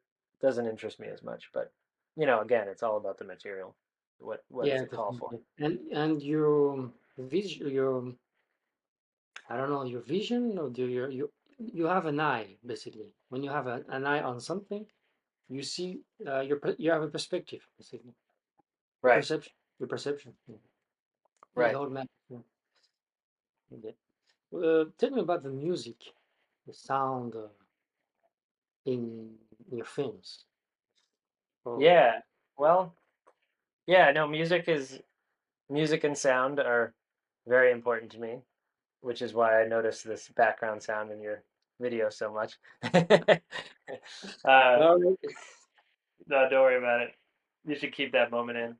doesn't interest me as much. But you know, again, it's all about the material. What what does Yeah, it call for? And and your vision, your I don't know, your vision or do your you you have an eye basically. When you have a, an eye on something, you see uh, your you have a perspective basically. Right, Perception, your perception. Yeah, yeah the right. whole map. Yeah. Okay. Uh, tell me about the music, the sound uh, in your films. Oh, Yeah. Well, yeah. No, music is music and sound are very important to me, which is why I noticed this background sound in your video so much. uh, all right. no, don't worry about it. You should keep that moment in.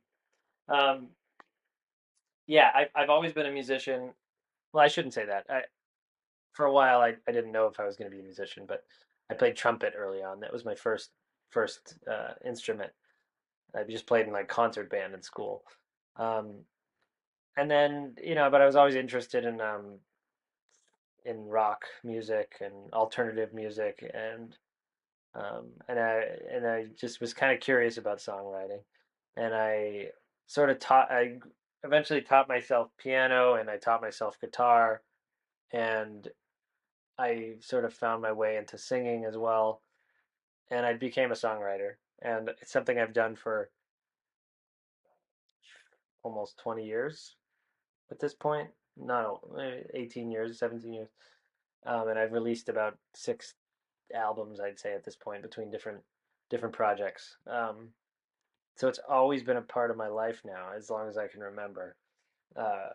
Um, yeah, I, I've always been a musician. Well, I shouldn't say that. I, for a while, I, I didn't know if I was going to be a musician, but I played trumpet early on. That was my first first uh, instrument. I just played in like concert band in school. Um, and then, you know, but I was always interested in um, in rock music and alternative music and um, and I and I just was kind of curious about songwriting, and I sort of taught. I eventually taught myself piano, and I taught myself guitar, and I sort of found my way into singing as well, and I became a songwriter, and it's something I've done for almost 20 years at this point. not 18 years, 17 years. Um, and I've released about six albums, I'd say, at this point between different different projects. Um, so it's always been a part of my life now, as long as I can remember. Uh,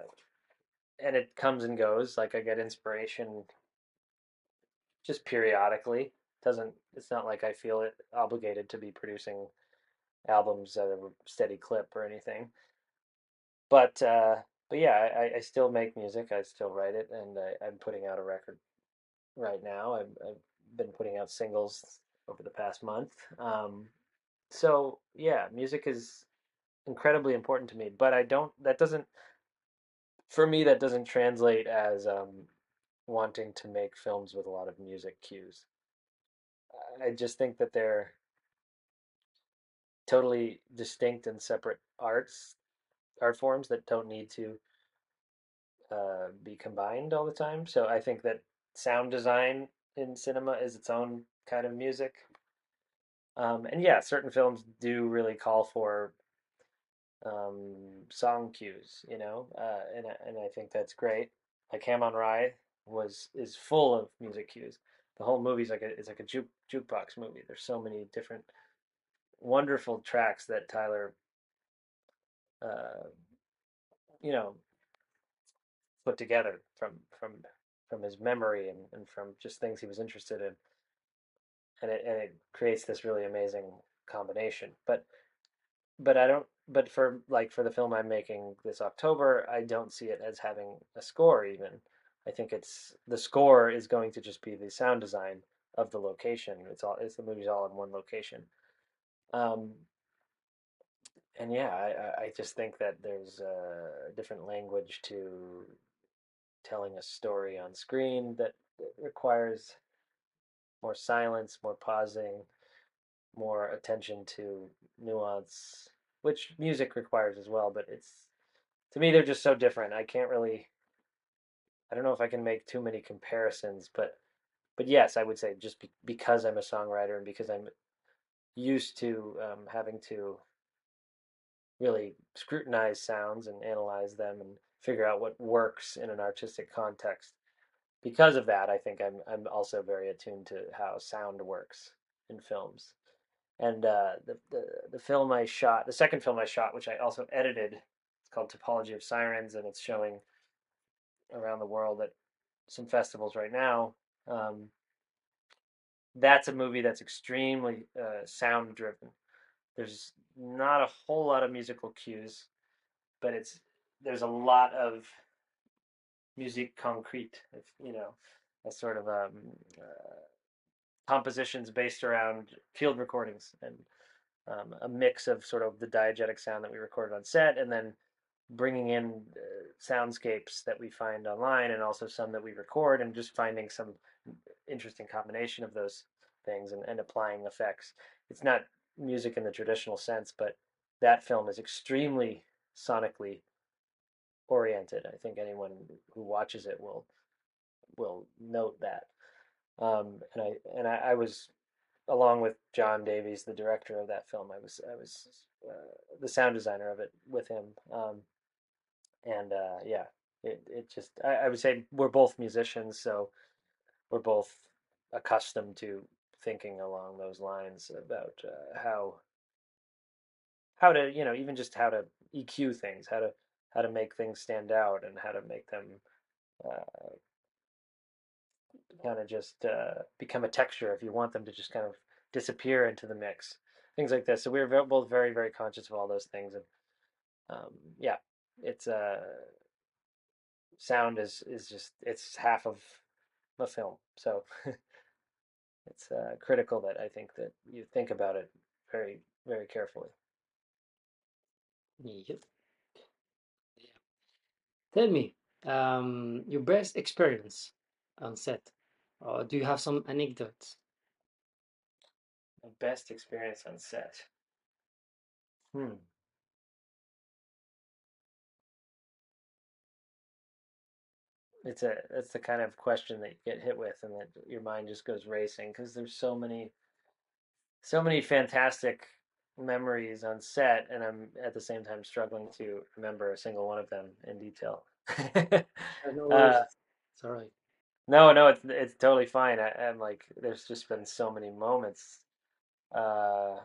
and it comes and goes. Like I get inspiration just periodically. Doesn't it's not like I feel it obligated to be producing albums at a steady clip or anything. But uh, but yeah, I, I still make music. I still write it, and I, I'm putting out a record right now. I've, I've been putting out singles over the past month. Um, so yeah, music is incredibly important to me. But I don't. That doesn't for me. That doesn't translate as um, wanting to make films with a lot of music cues. I just think that they're totally distinct and separate arts, art forms that don't need to uh, be combined all the time. So I think that sound design in cinema is its own kind of music. Um, and yeah, certain films do really call for um, song cues, you know, uh, and and I think that's great. Like Ham on Rye was is full of music cues. The whole movie's like a is like a juke jukebox movie. There's so many different wonderful tracks that Tyler, uh, you know, put together from from from his memory and, and from just things he was interested in, and it and it creates this really amazing combination. But but I don't. But for like for the film I'm making this October, I don't see it as having a score even. I think it's the score is going to just be the sound design of the location. It's all it's the movie's all in one location. Um, and yeah, I, I just think that there's a different language to telling a story on screen that requires more silence, more pausing, more attention to nuance, which music requires as well. But it's to me, they're just so different. I can't really. I don't know if I can make too many comparisons, but but yes, I would say just be, because I'm a songwriter and because I'm used to um, having to really scrutinize sounds and analyze them and figure out what works in an artistic context. Because of that, I think I'm I'm also very attuned to how sound works in films. And uh, the, the the film I shot, the second film I shot, which I also edited, it's called Topology of Sirens, and it's showing around the world at some festivals right now. Um, that's a movie that's extremely uh, sound driven. There's not a whole lot of musical cues, but it's there's a lot of musique concrete, if you know, a sort of um, uh, compositions based around field recordings and um, a mix of sort of the diegetic sound that we recorded on set, and then bringing in uh, soundscapes that we find online, and also some that we record, and just finding some interesting combination of those things and, and applying effects. It's not music in the traditional sense, but that film is extremely sonically oriented. I think anyone who watches it will will note that. Um, and I and I, I, was along with John Davies, the director of that film. I was I was uh, the sound designer of it with him. Um, and uh, yeah, it it just I, I would say we're both musicians, so we're both accustomed to thinking along those lines about uh, how how to you know even just how to EQ things, how to how to make things stand out, and how to make them uh, kind of just uh, become a texture if you want them to just kind of disappear into the mix, things like this. So we were both very very conscious of all those things, and um, yeah, it's uh sound is is just it's half of the film, so. it's uh, critical that I think that you think about it very, very carefully. Yep. Yeah. Tell me, um, your best experience on set, or do you have some anecdotes? My best experience on set. Hmm. It's a it's the kind of question that you get hit with, and that your mind just goes racing because there's so many, so many fantastic memories on set, and I'm at the same time struggling to remember a single one of them in detail. no uh. It's all right. no, no, it's it's totally fine. I, I'm like, there's just been so many moments, uh,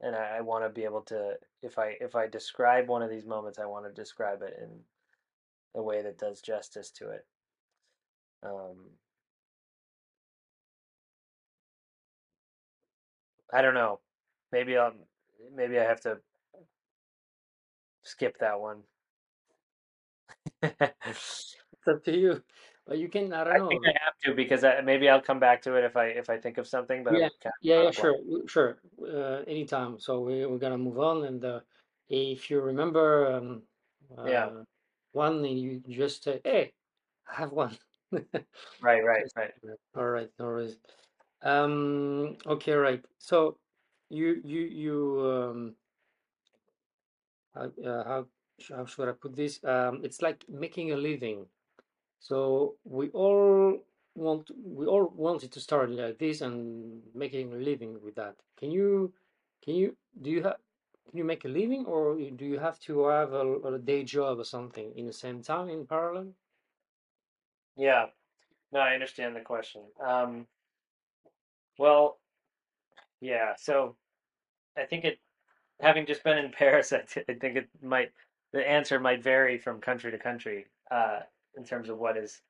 and I, I want to be able to, if I if I describe one of these moments, I want to describe it in a way that does justice to it. Um, I don't know. Maybe I'll maybe I have to skip that one. It's up to you. But you can, I don't think know. I have to because I, maybe I'll come back to it if I if I think of something, but Yeah, kind yeah, of on yeah, sure, sure. Uh, anytime. So we we're gonna move on, and uh, if you remember um, Yeah, uh, one, and you just say, "Hey, I have one." right, right, right. all right, no worries. Um, okay, right. So you you you um, how uh, how sh- how should I put this? Um, it's like making a living. So we all want we all wanted to start like this and making a living with that. Can you can you do you have can you make a living or do you have to have a, a day job or something in the same time in parallel? Yeah, no, I understand the question. Um, well, yeah. So I think it, having just been in Paris, I, th I think it might the answer might vary from country to country uh, in terms of what is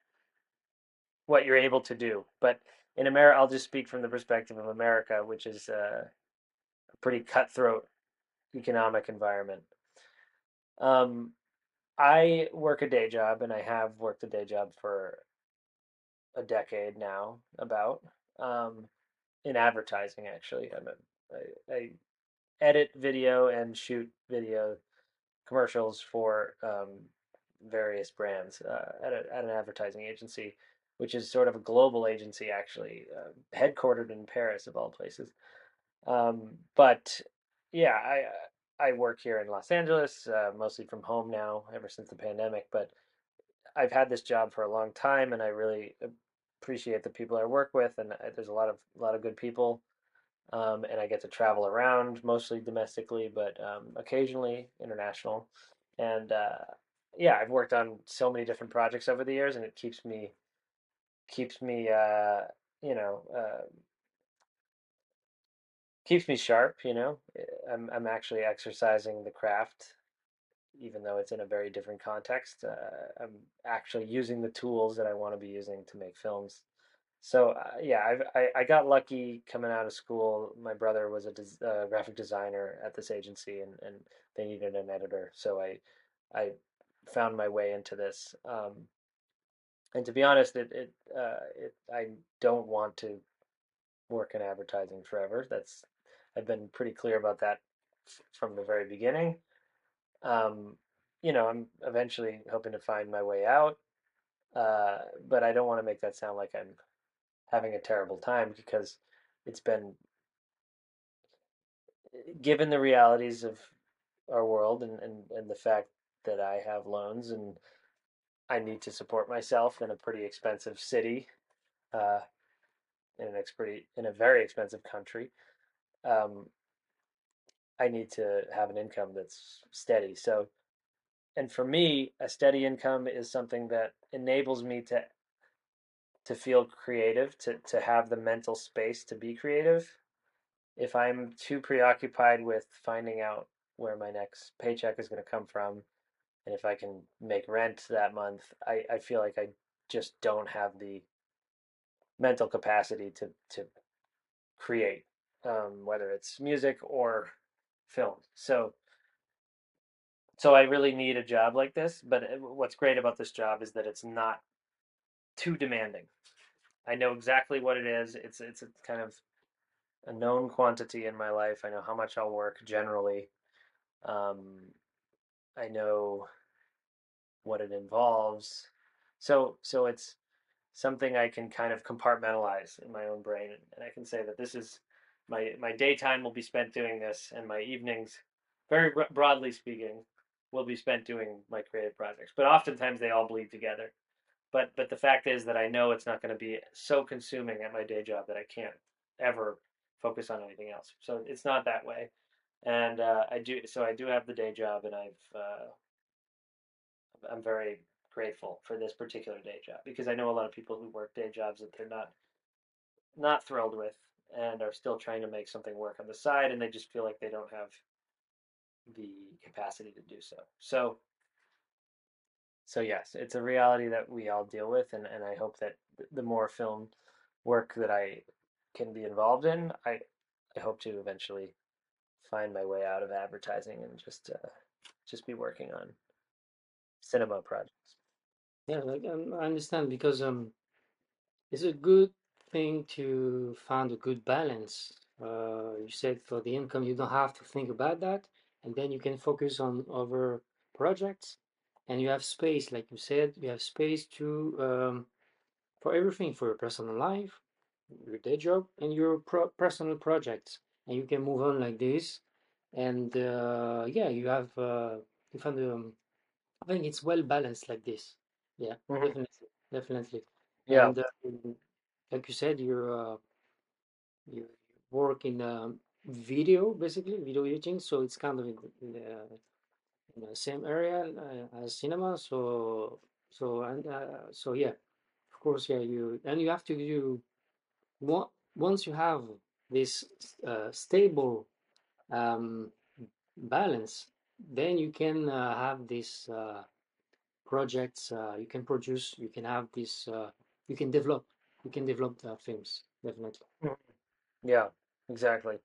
what you're able to do. But in America, I'll just speak from the perspective of America, which is uh, a pretty cutthroat economic environment. Um, I work a day job, and I have worked a day job for a decade now, about um, in advertising. Actually, I'm a, I, I edit video and shoot video commercials for um, various brands uh, at, a, at an advertising agency, which is sort of a global agency, actually, uh, headquartered in Paris, of all places. Um, but yeah, I I work here in Los Angeles, uh, mostly from home now, ever since the pandemic. But I've had this job for a long time, and I really appreciate the people I work with, and uh, there's a lot of a lot of good people. Um, and I get to travel around, mostly domestically, but um, occasionally international. And uh, yeah, I've worked on so many different projects over the years, and it keeps me keeps me uh, you know uh, keeps me sharp. You know, Eh, I'm I'm actually exercising the craft, even though it's in a very different context. Uh, I'm actually using the tools that I want to be using to make films. So uh, yeah, I've, I I got lucky coming out of school. My brother was a des uh, graphic designer at this agency, and and they needed an editor, so I I found my way into this. Um, and to be honest, it it uh, it I don't want to work in advertising forever. That's I've been pretty clear about that from the very beginning. Um, you know, I'm eventually hoping to find my way out, uh, but I don't want to make that sound like I'm having a terrible time because it's been given the realities of our world and, and, and the fact that I have loans and I need to support myself in a pretty expensive city, uh, in an ex pretty in a very expensive country. Um, I need to have an income that's steady. So, and for me, a steady income is something that enables me to to feel creative, to to have the mental space to be creative if I'm too preoccupied with finding out where my next paycheck is going to come from and if I can make rent that month, I, I feel like I just don't have the mental capacity to, to create, um, whether it's music or film. So, so I really need a job like this. But uh, what's great about this job is that it's not too demanding. I know exactly what it is. It's it's a kind of a known quantity in my life. I know how much I'll work generally. Um, I know what it involves. So so it's something I can kind of compartmentalize in my own brain, and I can say that this is my my daytime will be spent doing this, and my evenings, very broadly speaking, will be spent doing my creative projects. But oftentimes they all bleed together. But but the fact is that I know it's not going to be so consuming at my day job that I can't ever focus on anything else. So it's not that way. And uh, I do so I do have the day job, and I've uh, I'm very grateful for this particular day job because I know a lot of people who work day jobs that they're not not thrilled with and are still trying to make something work on the side, and they just feel like they don't have the capacity to do so. So so yes, it's a reality that we all deal with, and, and I hope that the more film work that I can be involved in, I I hope to eventually find my way out of advertising and just uh, just be working on cinema projects. Yeah, like um, I understand because um, it's a good thing to find a good balance. Uh, you said for the income, you don't have to think about that, and then you can focus on other projects, and you have space, like you said, you have space to um, for everything for your personal life, your day job, and your pro personal projects, and you can move on like this. And uh, yeah, you have uh, you found um, I think it's well balanced like this. Yeah, hmm definitely, definitely. Yeah. And uh, like you said, you're uh, you work in um, video, basically video editing. So it's kind of in, the in the same area uh, as cinema. So so and uh, so yeah, of course, yeah. You and you have to do one once you have this uh, stable um, balance, then you can uh, have this. Uh, projects uh, you can produce you can have this uh, you can develop you can develop the films definitely Mhm. Yeah, exactly.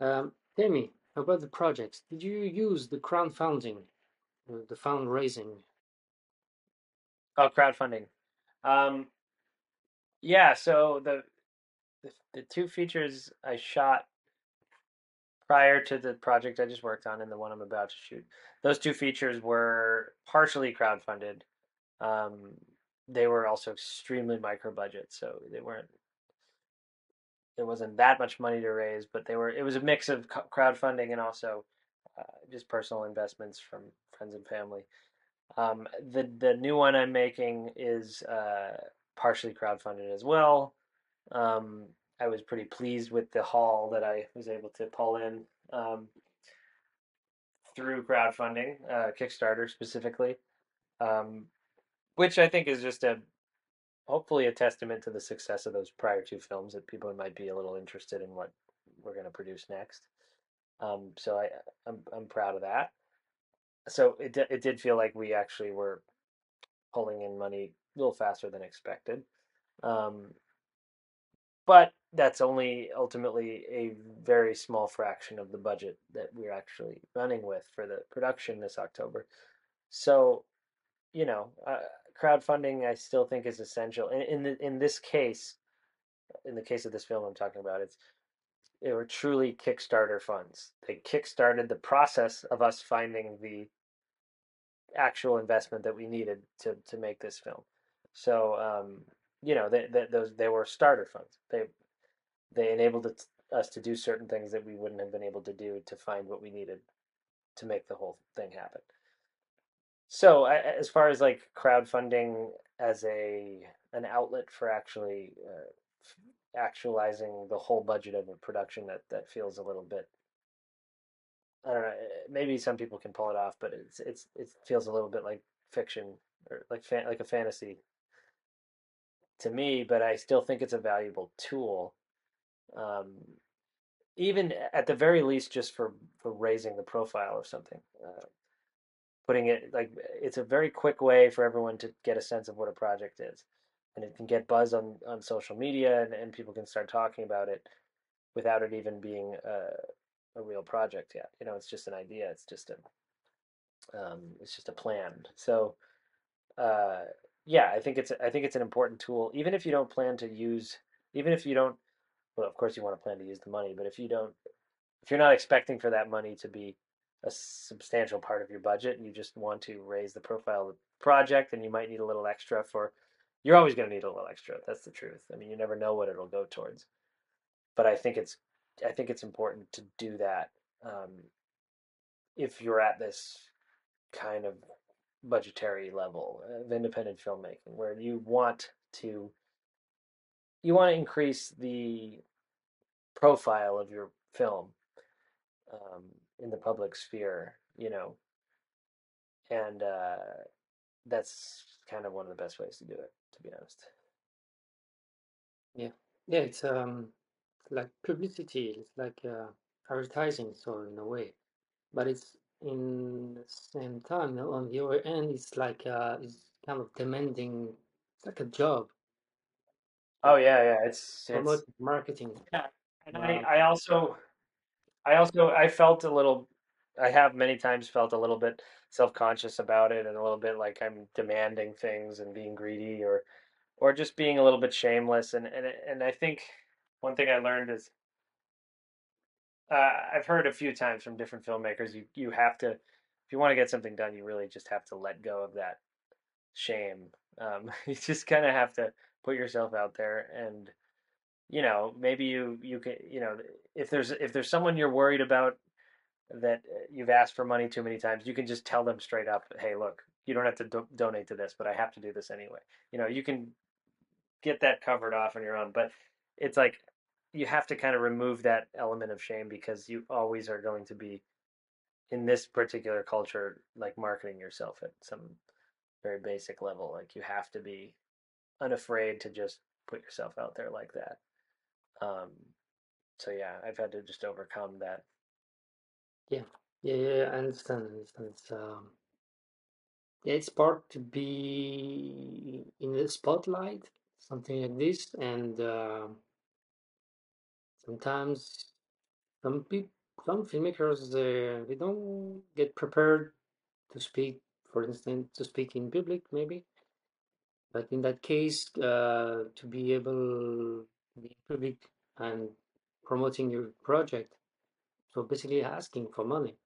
um, tell me about the projects did you use the crowdfunding uh, the fundraising Oh, crowdfunding. Um, yeah, so the, the the two features I shot prior to the project I just worked on and the one I'm about to shoot, those two features were partially crowdfunded. Um, they were also extremely micro budget, so they weren't there wasn't that much money to raise, but they were it was a mix of co- crowdfunding and also uh, just personal investments from friends and family. Um, the the new one I'm making is uh, partially crowdfunded as well. Um, I was pretty pleased with the haul that I was able to pull in um, through crowdfunding, uh, Kickstarter specifically, um, which I think is just a hopefully a testament to the success of those prior two films that people might be a little interested in what we're going to produce next. Um, so I I'm I'm proud of that. So it it did feel like we actually were pulling in money a little faster than expected. Um, but that's only ultimately a very small fraction of the budget that we're actually running with for the production this October. So, you know, uh, crowdfunding I still think is essential. In in, the, in this case, in the case of this film I'm talking about, it's they were truly Kickstarter funds. They kickstarted the process of us finding the actual investment that we needed to to make this film. So, um, you know, they, they, those they were starter funds. They they enabled it, us to do certain things that we wouldn't have been able to do to find what we needed to make the whole thing happen. So, as far as like crowdfunding as a an outlet for actually uh, actualizing the whole budget of a production, that that feels a little bit. I don't know. eh, Maybe some people can pull it off, but it's it's it feels a little bit like fiction or like fan, like a fantasy to me. But I still think it's a valuable tool um, even at the very least, just for for raising the profile of something, uh, putting it like it's a very quick way for everyone to get a sense of what a project is, and it can get buzz on on social media, and, and people can start talking about it without it even being a, a real project yet. You know, it's just an idea. It's just a um, it's just a plan. So uh, yeah, I think it's I think it's an important tool, even if you don't plan to use, even if you don't well, of course you want to plan to use the money, but if you don't, if you're not expecting for that money to be a substantial part of your budget, and you just want to raise the profile of the project, and you might need a little extra for, you're always going to need a little extra. That's the truth. I mean, you never know what it'll go towards. But I think it's, I think it's important to do that um, if you're at this kind of budgetary level of independent filmmaking, where you want to, you want to increase the profile of your film um, in the public sphere, you know, and uh, that's kind of one of the best ways to do it, to be honest. Yeah, yeah, it's um like publicity. It's like uh, advertising, so in a way, but it's in the same time you know, on the other end, it's like uh, it's kind of demanding. It's like a job, Oh yeah, yeah, it's it's marketing. yeah, and I Uh, I also I also I felt a little I have many times felt a little bit self-conscious about it and a little bit like I'm demanding things and being greedy or or just being a little bit shameless. And and and I think one thing I learned is uh, I've heard a few times from different filmmakers you you have to if you want to get something done you really just have to let go of that shame. Um, you just kind of have to put yourself out there and you know maybe you you can you know if there's if there's someone you're worried about that uh, you've asked for money too many times, you can just tell them straight up, "Hey, look, you don't have to do- donate to this, but I have to do this anyway." You know, you can get that covered off on your own, but it's like you have to kind of remove that element of shame because you always are going to be in this particular culture like marketing yourself at some very basic level. Like you have to be unafraid to just put yourself out there like that. Um, so yeah, I've had to just overcome that. yeah, yeah, yeah, I understand. I understand. It's um, yeah, it's part to be in the spotlight, something like this, and uh, sometimes some people, some filmmakers, uh, they don't get prepared to speak, for instance, to speak in public, maybe. But in that case, uh, to be able to be in public and promoting your project, so basically asking for money.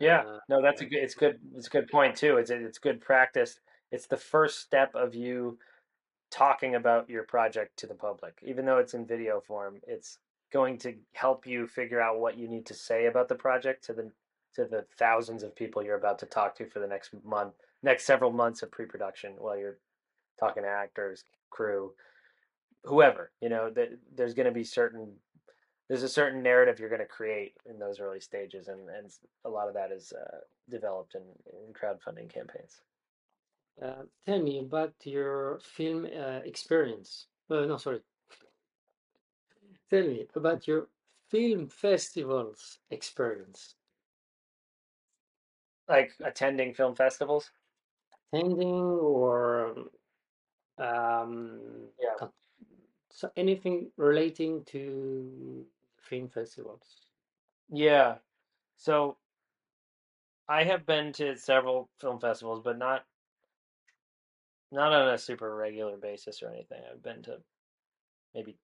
Yeah, Uh, no, that's a good, it's good, it's a good point too. It's it's good practice. It's the first step of you talking about your project to the public. Even though it's in video form, it's going to help you figure out what you need to say about the project to the to the thousands of people you're about to talk to for the next month, next several months of pre-production while you're talking to actors, crew, whoever. You know, that there's going to be certain there's a certain narrative you're going to create in those early stages, and and a lot of that is uh, developed in, in crowdfunding campaigns. uh, tell me about your film uh, experience. Uh, no, sorry. Tell me about your film festivals experience. Like attending film festivals. Attending or um, Yeah. So anything relating to film festivals. Yeah. So I have been to several film festivals, but not not on a super regular basis or anything. I've been to maybe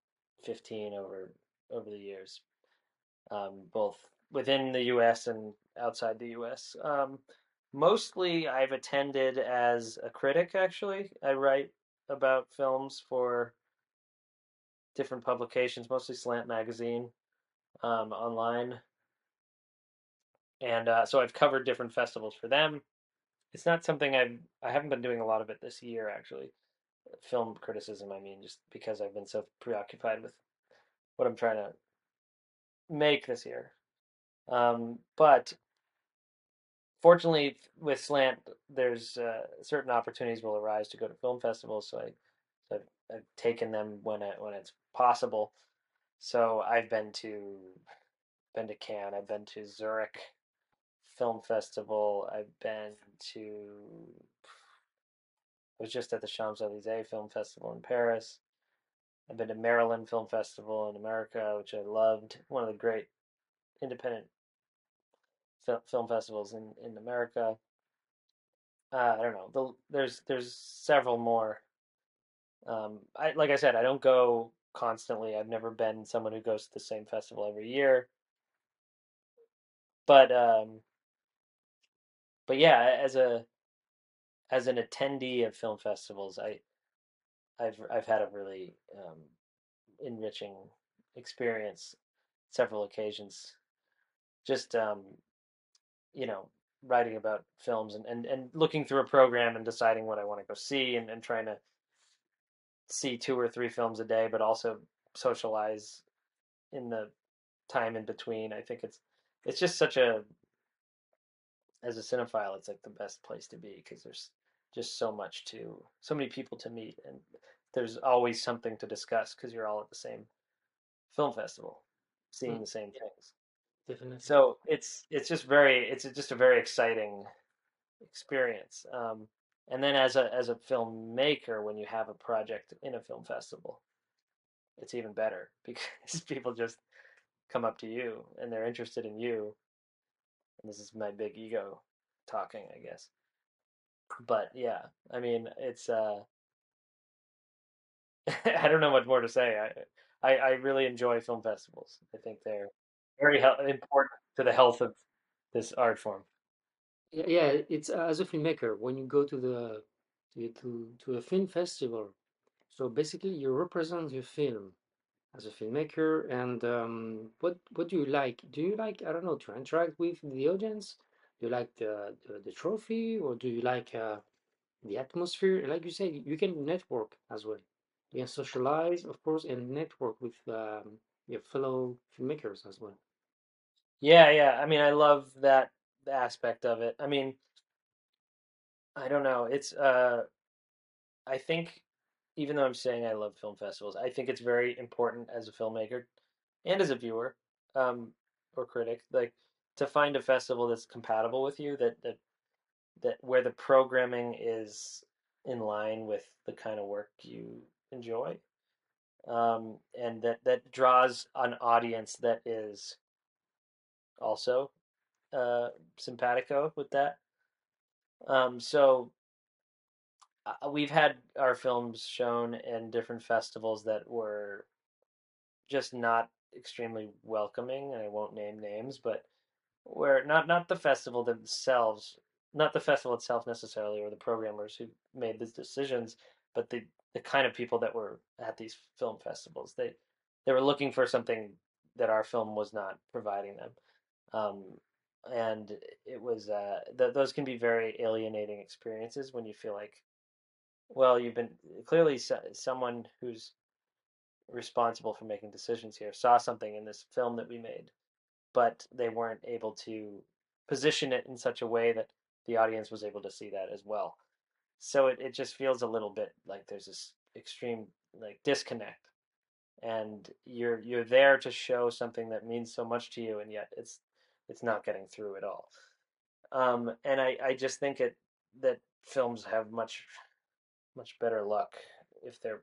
15 over over the years, um, both within the U.S. and outside the U.S. Um, mostly, I've attended as a critic. Actually, I write about films for different publications, mostly Slant Magazine, um, online, and uh, so I've covered different festivals for them. It's not something I've I haven't been doing a lot of it this year actually. Film criticism, I mean, just because I've been so preoccupied with what I'm trying to make this year. Um, but fortunately, with Slant, there's uh, certain opportunities will arise to go to film festivals, so I taken them when it, when it's possible. So I've been to been to Cannes, I've been to Zurich Film Festival, I've been to I was just at the Champs Elysees Film Festival in Paris. I've been to Maryland Film Festival in America, which I loved. One of the great independent film festivals in, in America. Uh, I don't know. The, there's there's several more. Um, I like I said, I don't go constantly. I've never been someone who goes to the same festival every year. But um, but yeah, as a as an attendee of film festivals, I I've I've had a really um, enriching experience several occasions. Just um, you know, writing about films and, and, and looking through a program and deciding what I want to go see and, and trying to see two or three films a day, but also socialize in the time in between. I think it's it's just such a as a cinephile, it's like the best place to be because there's just so much to so many people to meet and there's always something to discuss because you're all at the same film festival seeing Mm, the same things definitely. so it's it's just very it's just a very exciting experience um, and then as a as a filmmaker when you have a project in a film festival it's even better because people just come up to you and they're interested in you and this is my big ego talking i guess but yeah i mean it's uh I don't know much more to say. I, I, I really enjoy film festivals. I think they're very hel- important to the health of this art form. Yeah, it's uh, as a filmmaker when you go to the to to, to a film festival. So basically, you represent your film as a filmmaker. And um, what what do you like? Do you like, I don't know, to interact with the audience? Do you like the the, the trophy, or do you like uh, the atmosphere? Like you said, you can network as well. You can socialize, of course, and network with um, your fellow filmmakers as well. Yeah, yeah. I mean, I love that aspect of it. I mean, I don't know. It's uh, I think even though I'm saying I love film festivals, I think it's very important as a filmmaker and as a viewer, um, or critic, like to find a festival that's compatible with you, that that that where the programming is in line with the kind of work you enjoy. um, and that that draws an audience that is also uh, simpatico with that. Um, so uh, we've had our films shown in different festivals that were just not extremely welcoming. I won't name names, but where not not the festival themselves, not the festival itself necessarily, or the programmers who made these decisions, but the the kind of people that were at these film festivals. They they were looking for something that our film was not providing them, um, and it was uh, th- those can be very alienating experiences when you feel like, well, you've been clearly so- someone who's responsible for making decisions here saw something in this film that we made but they weren't able to position it in such a way that the audience was able to see that as well. So it, it just feels a little bit like there's this extreme like disconnect and you're you're there to show something that means so much to you and yet it's it's not getting through at all. Um, and I, I just think it that films have much much better luck if they're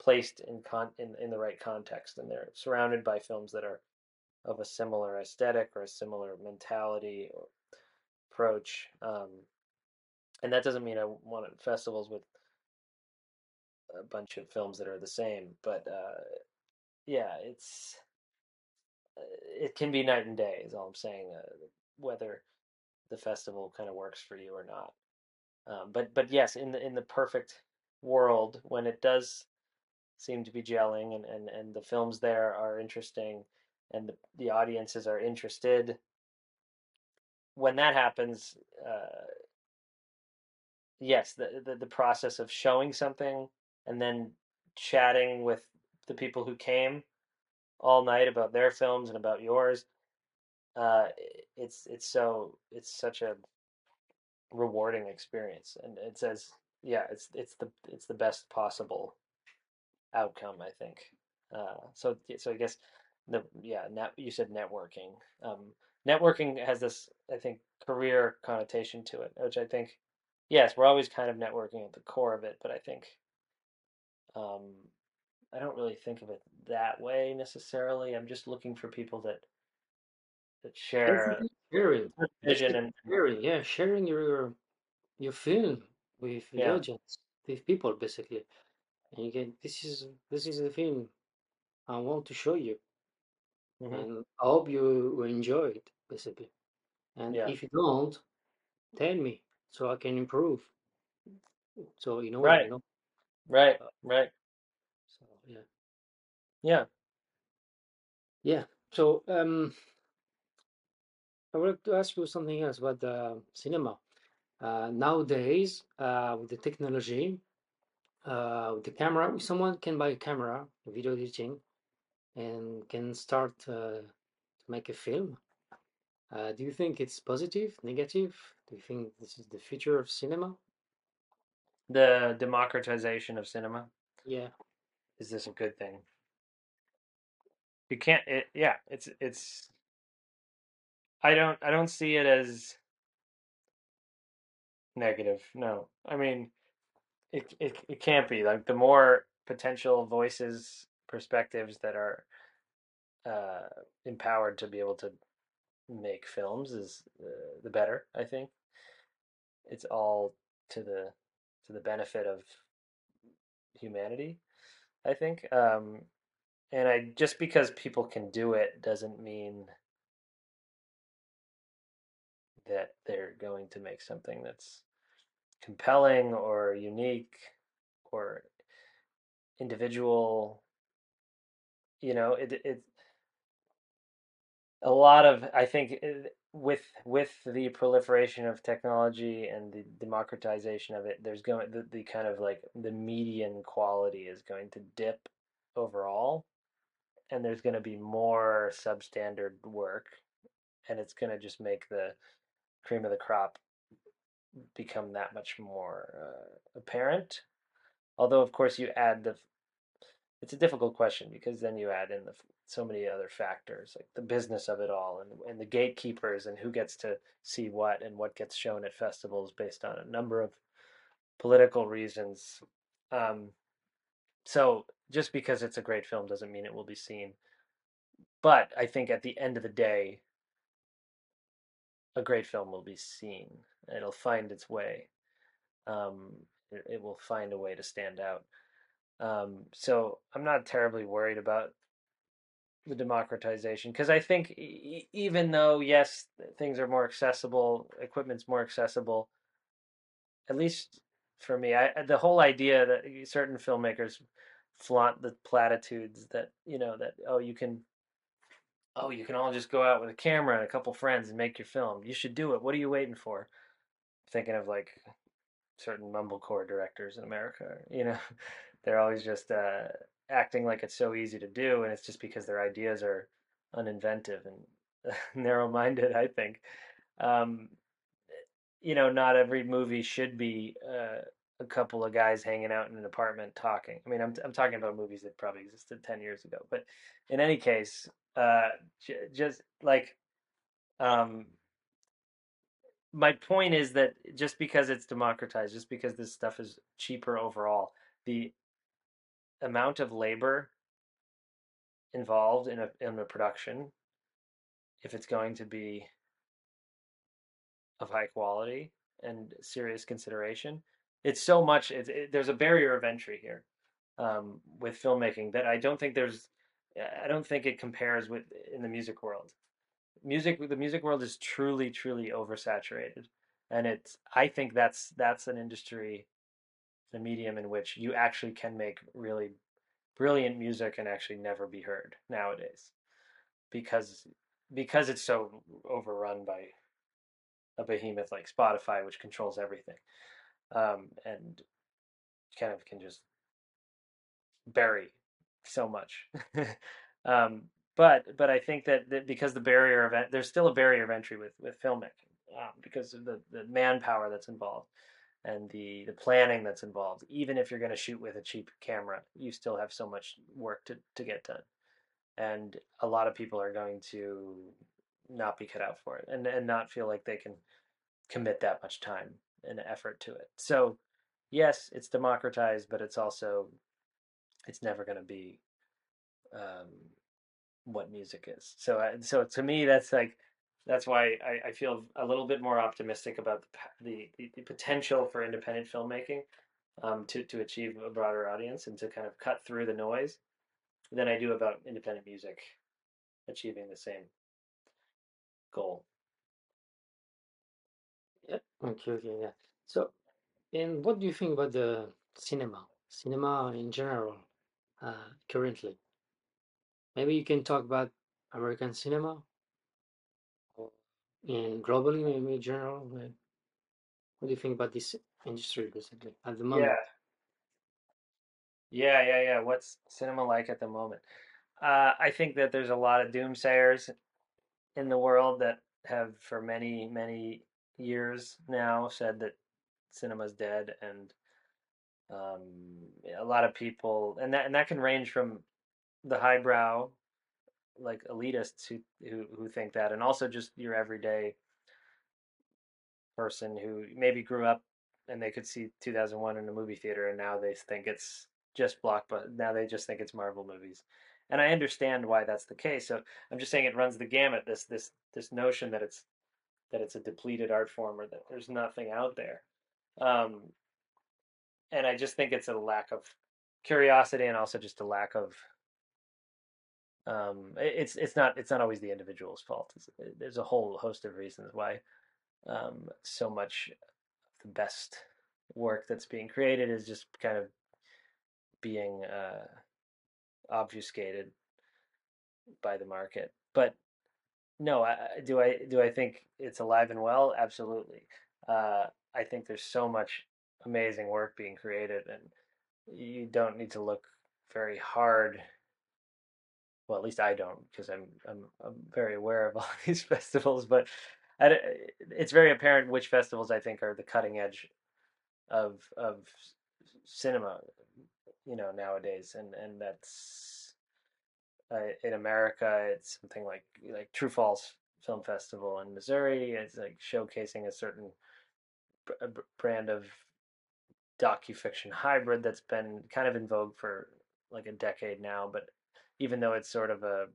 placed in con in, in the right context and they're surrounded by films that are of a similar aesthetic or a similar mentality or approach. Um, and that doesn't mean I want festivals with a bunch of films that are the same, but uh, yeah, it's it can be night and day. Is all I'm saying. Uh, whether the festival kind of works for you or not. Um, but but yes, in the in the perfect world, when it does seem to be gelling and, and, and the films there are interesting and the, the audiences are interested when that happens, uh, yes, the, the the process of showing something and then chatting with the people who came all night about their films and about yours, uh, it's it's so it's such a rewarding experience, and it says, yeah, it's it's the it's the best possible outcome, I think. Uh, so so I guess the yeah, net, you said networking. Um, networking has this, I think, career connotation to it, which I think, yes, we're always kind of networking at the core of it, but I think um, I don't really think of it that way necessarily. I'm just looking for people that that share sharing, a vision and sharing, yeah, sharing your your film with the yeah, audience, with people, basically. And you can, this is this is the film I want to show you, hmm and I hope you enjoy it, basically. And yeah, if you don't, tell me so I can improve. So in a way, right, you know. right, Uh, right, yeah, yeah. So um, I would like to ask you something else about the cinema. Uh, nowadays, uh, with the technology, uh, with the camera, someone can buy a camera, video editing, and can start uh, to make a film. Uh, do you think it's positive, negative? Do you think this is the future of cinema? The democratization of cinema Yeah, is this a good thing? You can't. It, yeah, it's it's. I don't I don't see it as negative. No, I mean, it it it can't be like the more potential voices, perspectives that are uh, empowered to be able to make films is uh, the better. I think it's all to the to the benefit of humanity. I think, um, and I just because people can do it doesn't mean that they're going to make something that's compelling or unique or individual. You know, it it a lot of I think uh, with with the proliferation of technology and the democratization of it, there's going the, the kind of like the median quality is going to dip overall, and there's going to be more substandard work, and it's going to just make the cream of the crop become that much more uh, apparent. Although, of course, you add the it's a difficult question because then you add in the so many other factors like the business of it all and and the gatekeepers and who gets to see what and what gets shown at festivals based on a number of political reasons. Um, so just because it's a great film doesn't mean it will be seen. But I think at the end of the day, a great film will be seen. It'll find its way. Um, it, it will find a way to stand out. Um, so I'm not terribly worried about the democratization because I think e- even though yes things are more accessible, equipment's more accessible, at least for me, I the whole idea that certain filmmakers flaunt the platitudes that you know that oh you can oh you can all just go out with a camera and a couple friends and make your film. You should do it. What are you waiting for? Thinking of like certain mumblecore directors in America, you know, they're always just uh, acting like it's so easy to do, and it's just because their ideas are uninventive and narrow-minded. I think, um, you know, not every movie should be uh, a couple of guys hanging out in an apartment talking. I mean, I'm I'm talking about movies that probably existed ten years ago, but in any case, uh, j- just like um, my point is that just because it's democratized, just because this stuff is cheaper overall, the amount of labor involved in a in a production, if it's going to be of high quality and serious consideration, it's so much. It, there's a barrier of entry here um, with filmmaking that I don't think there's. I don't think it compares with in the music world. Music, the music world is truly, truly oversaturated, and it's. I think that's that's an industry, the medium in which you actually can make really brilliant music and actually never be heard nowadays, because because it's so overrun by a behemoth like Spotify, which controls everything, um, and kind of can just bury so much. um, but but I think that, that because the barrier of there's still a barrier of entry with with filmmaking um, because of the the manpower that's involved and the the planning that's involved. Even if you're going to shoot with a cheap camera, you still have so much work to to get done, and a lot of people are going to not be cut out for it and and not feel like they can commit that much time and effort to it. So yes, it's democratized, but it's also it's never going to be um, what music is. So so to me, that's like that's why I, I feel a little bit more optimistic about the the, the potential for independent filmmaking um, to to achieve a broader audience and to kind of cut through the noise than I do about independent music achieving the same goal. Yeah. Okay, okay, yeah. So, and what do you think about the cinema? Cinema in general, uh, currently. Maybe you can talk about American cinema or in globally, maybe in general. What do you think about this industry basically at the Yeah, moment? yeah, yeah, yeah. What's cinema like at the moment? Uh, I think that there's a lot of doomsayers in the world that have, for many, many years now, said that cinema's dead, and um, a lot of people, and that and that can range from the highbrow, like elitists who who who think that, and also just your everyday person who maybe grew up and they could see 2001 in a movie theater, and now they think it's just block but Now they just think it's Marvel movies, and I understand why that's the case. So I'm just saying it runs the gamut. This this this notion that it's that it's a depleted art form or that there's nothing out there. Um, and I just think it's a lack of curiosity and also just a lack of um, it's it's not it's not always the individual's fault. It's, there's a whole host of reasons why um, so much of the best work that's being created is just kind of being uh, obfuscated by the market. But no, I, do I do I think it's alive and well? Absolutely. Uh, I think there's so much amazing work being created, and you don't need to look very hard. Well, at least I don't, because I'm, I'm I'm very aware of all these festivals. But I, it's very apparent which festivals I think are the cutting edge of of cinema, you know, nowadays, and and that's uh, in America, it's something like like True/False Film Festival in Missouri. It's like showcasing a certain brand of docufiction hybrid that's been kind of in vogue for like a decade now. But even though it's sort of a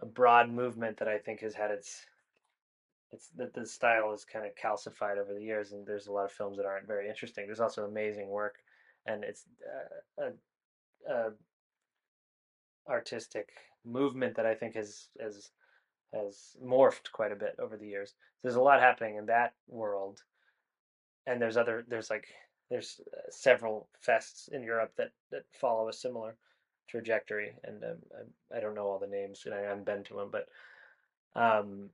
a broad movement that I think has had its it's that the style is kind of calcified over the years, and there's a lot of films that aren't very interesting. There's also amazing work, and it's uh, a, a artistic movement that I think has has has morphed quite a bit over the years. There's a lot happening in that world, and there's other there's like there's uh, several fests in Europe that that follow a similar trajectory, and um, I, I don't know all the names, and I haven't been to them, but um,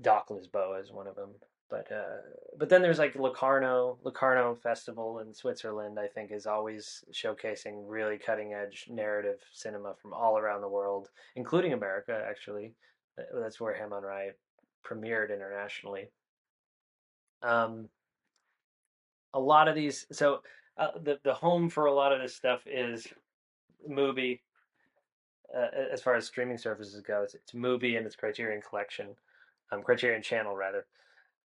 Doc Lisboa is one of them. But uh, but then there's like Locarno, Locarno Festival in Switzerland. I think is always showcasing really cutting edge narrative cinema from all around the world, including America. Actually, that's where Ham on Rye premiered internationally. Um, a lot of these, so uh, the the home for a lot of this stuff is Mubi. Uh, as far as streaming services go, it's, it's Mubi and its Criterion Collection, um, Criterion Channel rather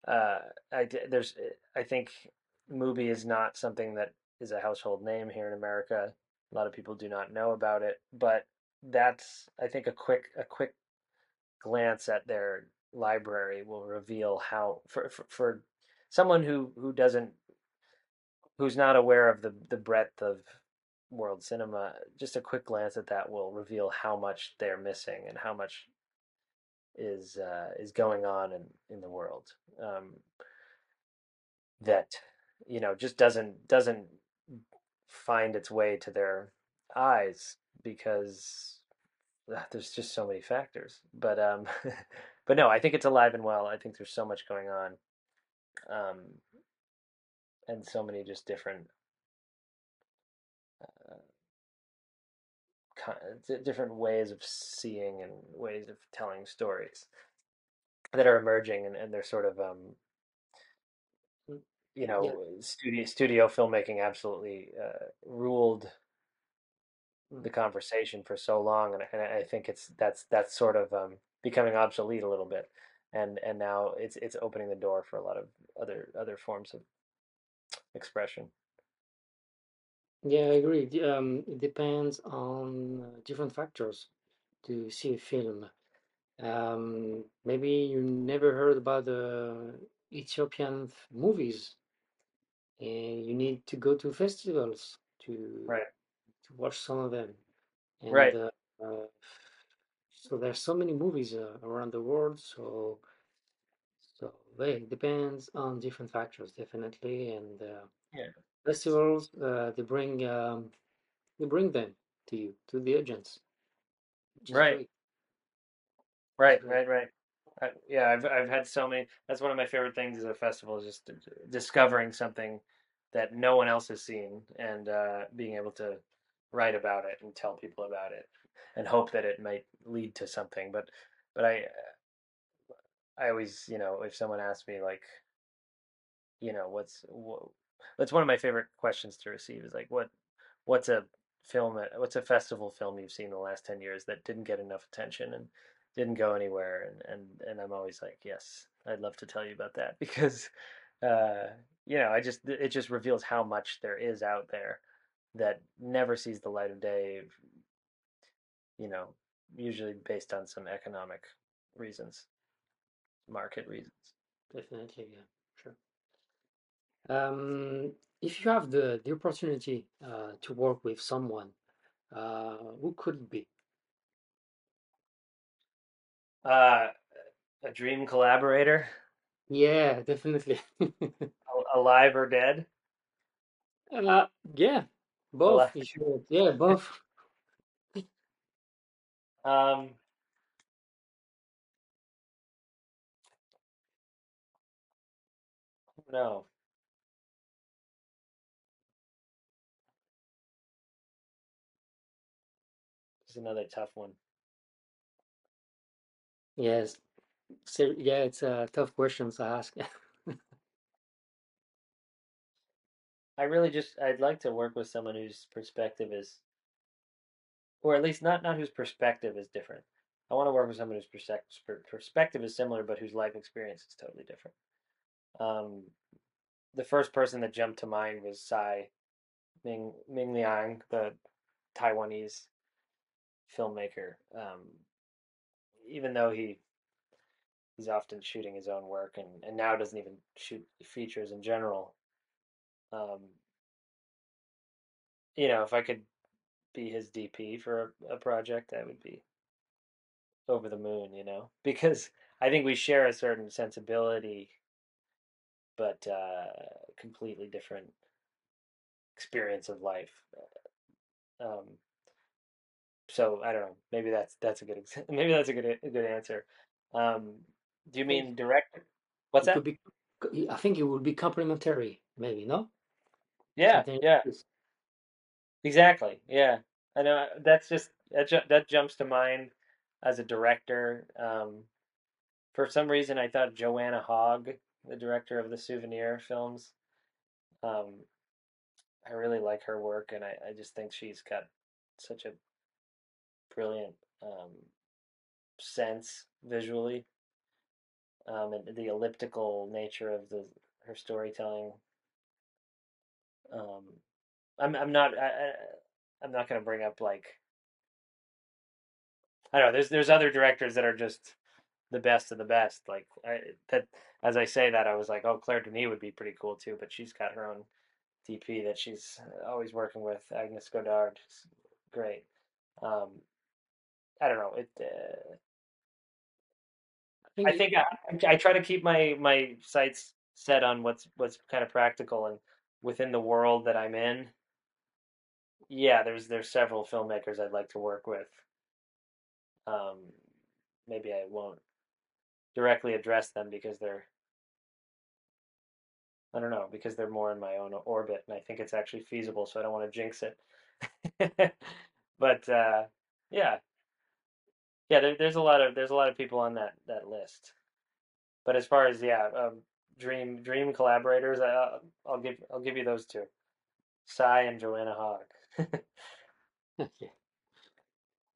uh, I there's I think Mubi is not something that is a household name here in America. A lot of people do not know about it, but that's I think a quick a quick glance at their library will reveal how for for, for someone who who doesn't who's not aware of the the breadth of world cinema just a quick glance at that will reveal how much they're missing and how much is uh, is going on in in the world um, that you know just doesn't doesn't find its way to their eyes because uh, there's just so many factors. But um, but no, I think it's alive and well. I think there's so much going on, um, and so many just different. Different ways of seeing and ways of telling stories that are emerging and, and they're sort of um, you know Yeah, studio studio filmmaking absolutely uh, ruled the conversation for so long and, and I think it's that's that's sort of um, becoming obsolete a little bit and and now it's it's opening the door for a lot of other other forms of expression yeah, I agree. Um, it depends on uh, different factors to see a film. Um, maybe you never heard about the Ethiopian f- movies, and you need to go to festivals to right to watch some of them. And right uh, uh, so there's so many movies uh, around the world. So so yeah, it depends on different factors, definitely. And uh, yeah festivals, uh, they bring um, they bring them to you, to the agents right great. Which is right right right I, yeah I've I've had so many that's one of my favorite things is a festival is just discovering something that no one else has seen and uh, being able to write about it and tell people about it and hope that it might lead to something. But but I I always you know if someone asks me like you know what's what, that's one of my favorite questions to receive is like what what's a film what's a festival film you've seen in the last 10 years that didn't get enough attention and didn't go anywhere? And and and I'm always like yes I'd love to tell you about that. Because uh you know I just it just reveals how much there is out there that never sees the light of day you know usually based on some economic reasons market reasons. Definitely, yeah. Um, if you have the the opportunity uh, to work with someone, uh, who could it be? uh a dream collaborator Yeah, definitely. alive or dead Uh, yeah, both. alive You. Yeah, both. um no another tough one Yes. So yeah, it's a tough question to ask. I really just I'd like to work with someone whose perspective is or at least not not whose perspective is different. I want to work with someone whose perspective is similar, but whose life experience is totally different. Um, the first person that jumped to mind was Tsai Ming Ming Liang, the Taiwanese filmmaker. Um, even though he he's often shooting his own work and, and now doesn't even shoot features in general. Um, you know, if I could be his DP for a, a project, I would be over the moon, you know, because I think we share a certain sensibility, but uh, completely different experience of life. Um, so I don't know. Maybe that's that's a good ex- maybe that's a good a good answer. Um, do you mean direct? What's it could that? be. I think it would be complementary, maybe, no? Yeah, Something yeah, exactly. Yeah, I know. That's just that ju- that jumps to mind as a director. Um, for some reason, I thought Joanna Hogg, the director of the Souvenir films, um, I really like her work, and I, I just think she's got such a brilliant um, sense visually, um, and the elliptical nature of the her storytelling. Um, I'm I'm not I, I'm not gonna bring up like I don't know. There's there's other directors that are just the best of the best. Like I that as I say that I was like, oh, Claire Denis would be pretty cool too, but she's got her own DP that she's always working with. Agnes Godard, great. Um, I don't know. It. Uh, I think I it, think I, I try to keep my my sights set on what's what's kind of practical and within the world that I'm in. Yeah, there's there's several filmmakers I'd like to work with. Um, maybe I won't directly address them because they're I don't know because they're more in my own orbit and I think it's actually feasible, so I don't want to jinx it. But uh, yeah, yeah, there, there's a lot of there's a lot of people on that that list. But as far as yeah, um, dream dream collaborators, I, I'll give I'll give you those two, Tsai and Joanna Hogg. okay.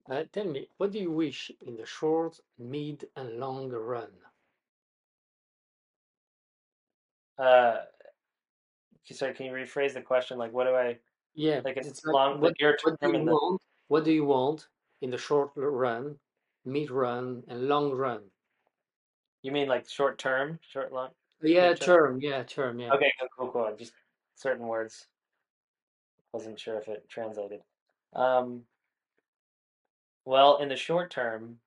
Uh, tell me, what do you wish in the short, mid, and long run? uh, sorry, can you rephrase the question? Like, what do I Yeah, like? It's like long, what like your what do you the. want? What do you want in the short run, mid run, and long run? You mean like short term, short long, Yeah, midterm? term. Yeah, term. Yeah. Okay, cool, cool, cool. Just certain words. Wasn't sure if it translated. Um, well, in the short term,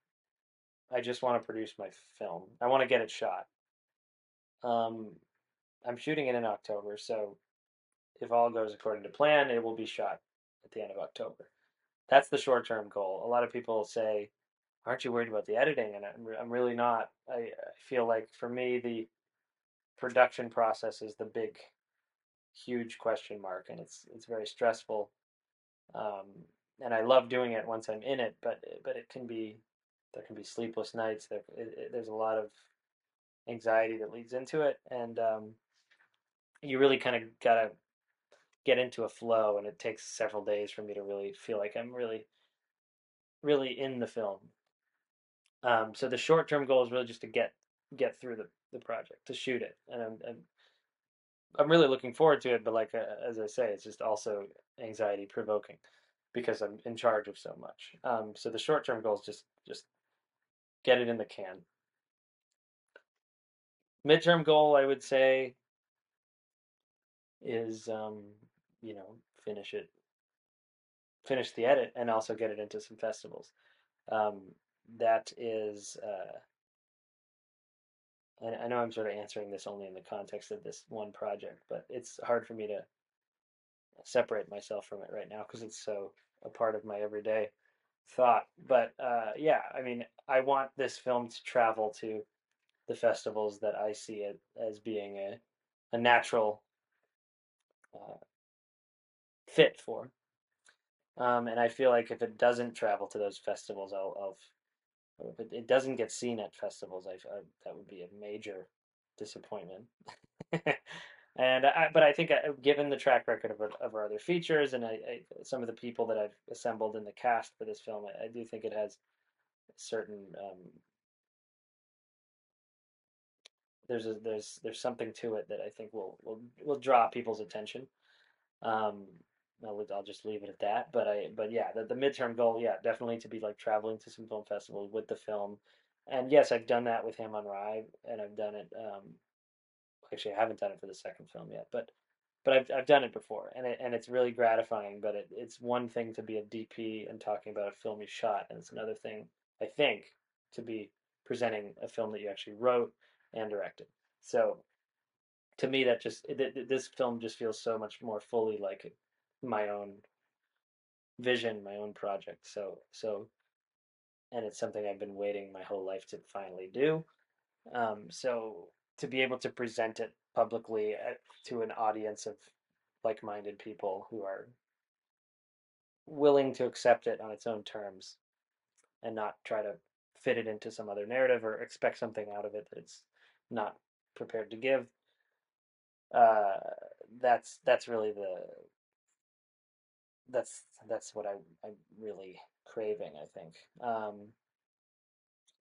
I just want to produce my film. I want to get it shot. Um, I'm shooting it in October, so if all goes according to plan, it will be shot at the end of October. That's the short term goal. A lot of people say, "Aren't you worried about the editing?" And I'm, I'm really not. I, I feel like for me, the production process is the big, huge question mark, and it's it's very stressful. um, and I love doing it once I'm in it. But but it can be there can be sleepless nights. There it, it, there's a lot of anxiety that leads into it, and um, you really kind of gotta get into a flow, and it takes several days for me to really feel like I'm really really in the film. Um, so the short term goal is really just to get get through the, the project, to shoot it, and I'm, I'm I'm really looking forward to it. But like uh, as I say, it's just also anxiety provoking because I'm in charge of so much. Um, so the short term goal is just just get it in the can. Midterm goal, I would say, is um, you know finish it, finish the edit, and also get it into some festivals. Um, that is, uh, and I know I'm sort of answering this only in the context of this one project, but it's hard for me to separate myself from it right now because it's so a part of my everyday thought. But uh, yeah, I mean, I want this film to travel to the festivals that I see it as being a a natural uh, fit for. Um, and I feel like if it doesn't travel to those festivals, I'll, I'll if it, it doesn't get seen at festivals, I, I that would be a major disappointment. and I, but I think uh, given the track record of our, of our other features and I, I, some of the people that I've assembled in the cast for this film, I, I do think it has certain um, there's a, there's there's something to it that I think will will will draw people's attention. Um, I'll, I'll just leave it at that. But I but yeah, the, the midterm goal, yeah, definitely to be like traveling to some film festivals with the film. And yes, I've done that with Ham on Rye, and I've done it. Um, actually, I haven't done it for the second film yet, but but I've I've done it before, and it, and it's really gratifying. But it, it's one thing to be a DP and talking about a film you shot, and it's another thing, I think, to be presenting a film that you actually wrote and directed. So to me, that just it, this film just feels so much more fully like my own vision, my own project. So so, and it's something I've been waiting my whole life to finally do. Um, so to be able to present it publicly at, to an audience of like-minded people who are willing to accept it on its own terms and not try to fit it into some other narrative or expect something out of it that it's not prepared to give. Uh, that's that's really the that's that's what I I'm really craving. I think um,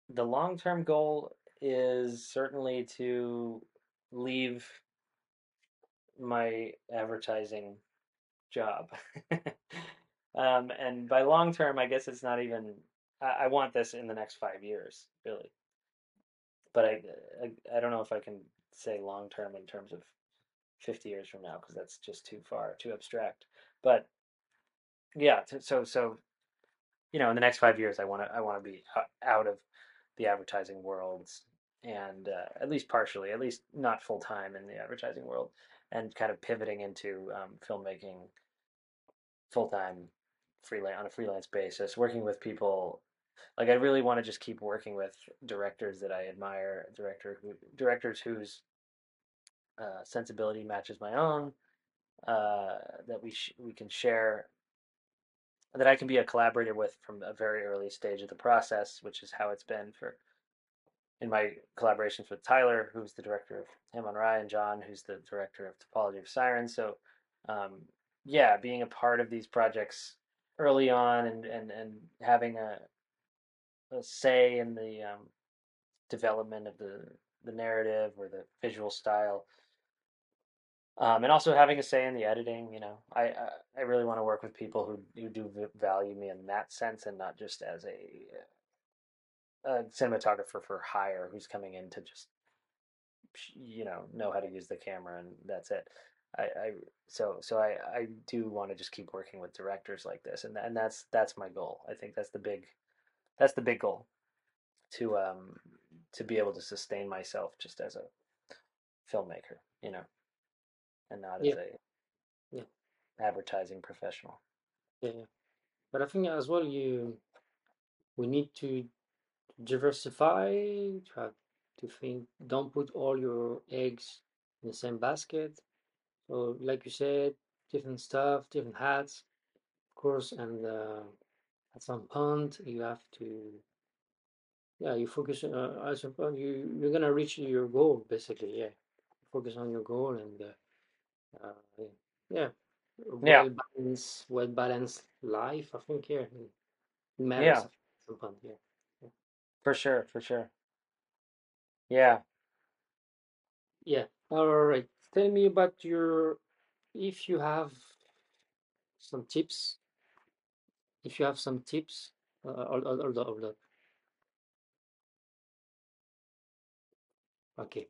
the long term goal is certainly to leave my advertising job. um, and by long term, I guess it's not even. I, I want this in the next five years, really but I, I, I don't know if I can say long term in terms of 50 years from now because that's just too far, too abstract. But yeah, so so you know, in the next five years, I want to I want to be out of the advertising world and uh, at least partially, at least not full time in the advertising world, and kind of pivoting into um, filmmaking full time, freelance on a freelance basis, working with people like I really want to just keep working with directors that I admire, director who directors whose uh, sensibility matches my own, uh, that we sh- we can share, that I can be a collaborator with from a very early stage of the process, which is how it's been for in my collaborations with Tyler, who's the director of Ham on Rye, and John, who's the director of Topology of Sirens. So, um, yeah, being a part of these projects early on and and and having a a say in the um, development of the the narrative or the visual style, um, and also having a say in the editing. You know, I I, I really want to work with people who who do value me in that sense, and not just as a, a cinematographer for hire who's coming in to just you know know how to use the camera and that's it. I, I so so I, I do want to just keep working with directors like this and and that's that's my goal. I think that's the big that's the big goal to um to be able to sustain myself just as a filmmaker, you know, and not yeah. as a yeah. advertising professional. Yeah, but I think as well you we need to diversify to have to think don't put all your eggs in the same basket. So like you said, different stuff, different hats. Of course, and uh, at some point you have to, yeah, you focus. Uh, at some point you you're gonna reach your goal basically. Yeah, focus on your goal and uh, uh, yeah, Yeah, well balanced, well balanced life. I think yeah, it matters yeah, at some point. Yeah, yeah. for sure, for sure. Yeah, Yeah. All right. Tell me about your if you have some tips. If you have some tips, uh, hold, hold, hold on, hold on. Okay.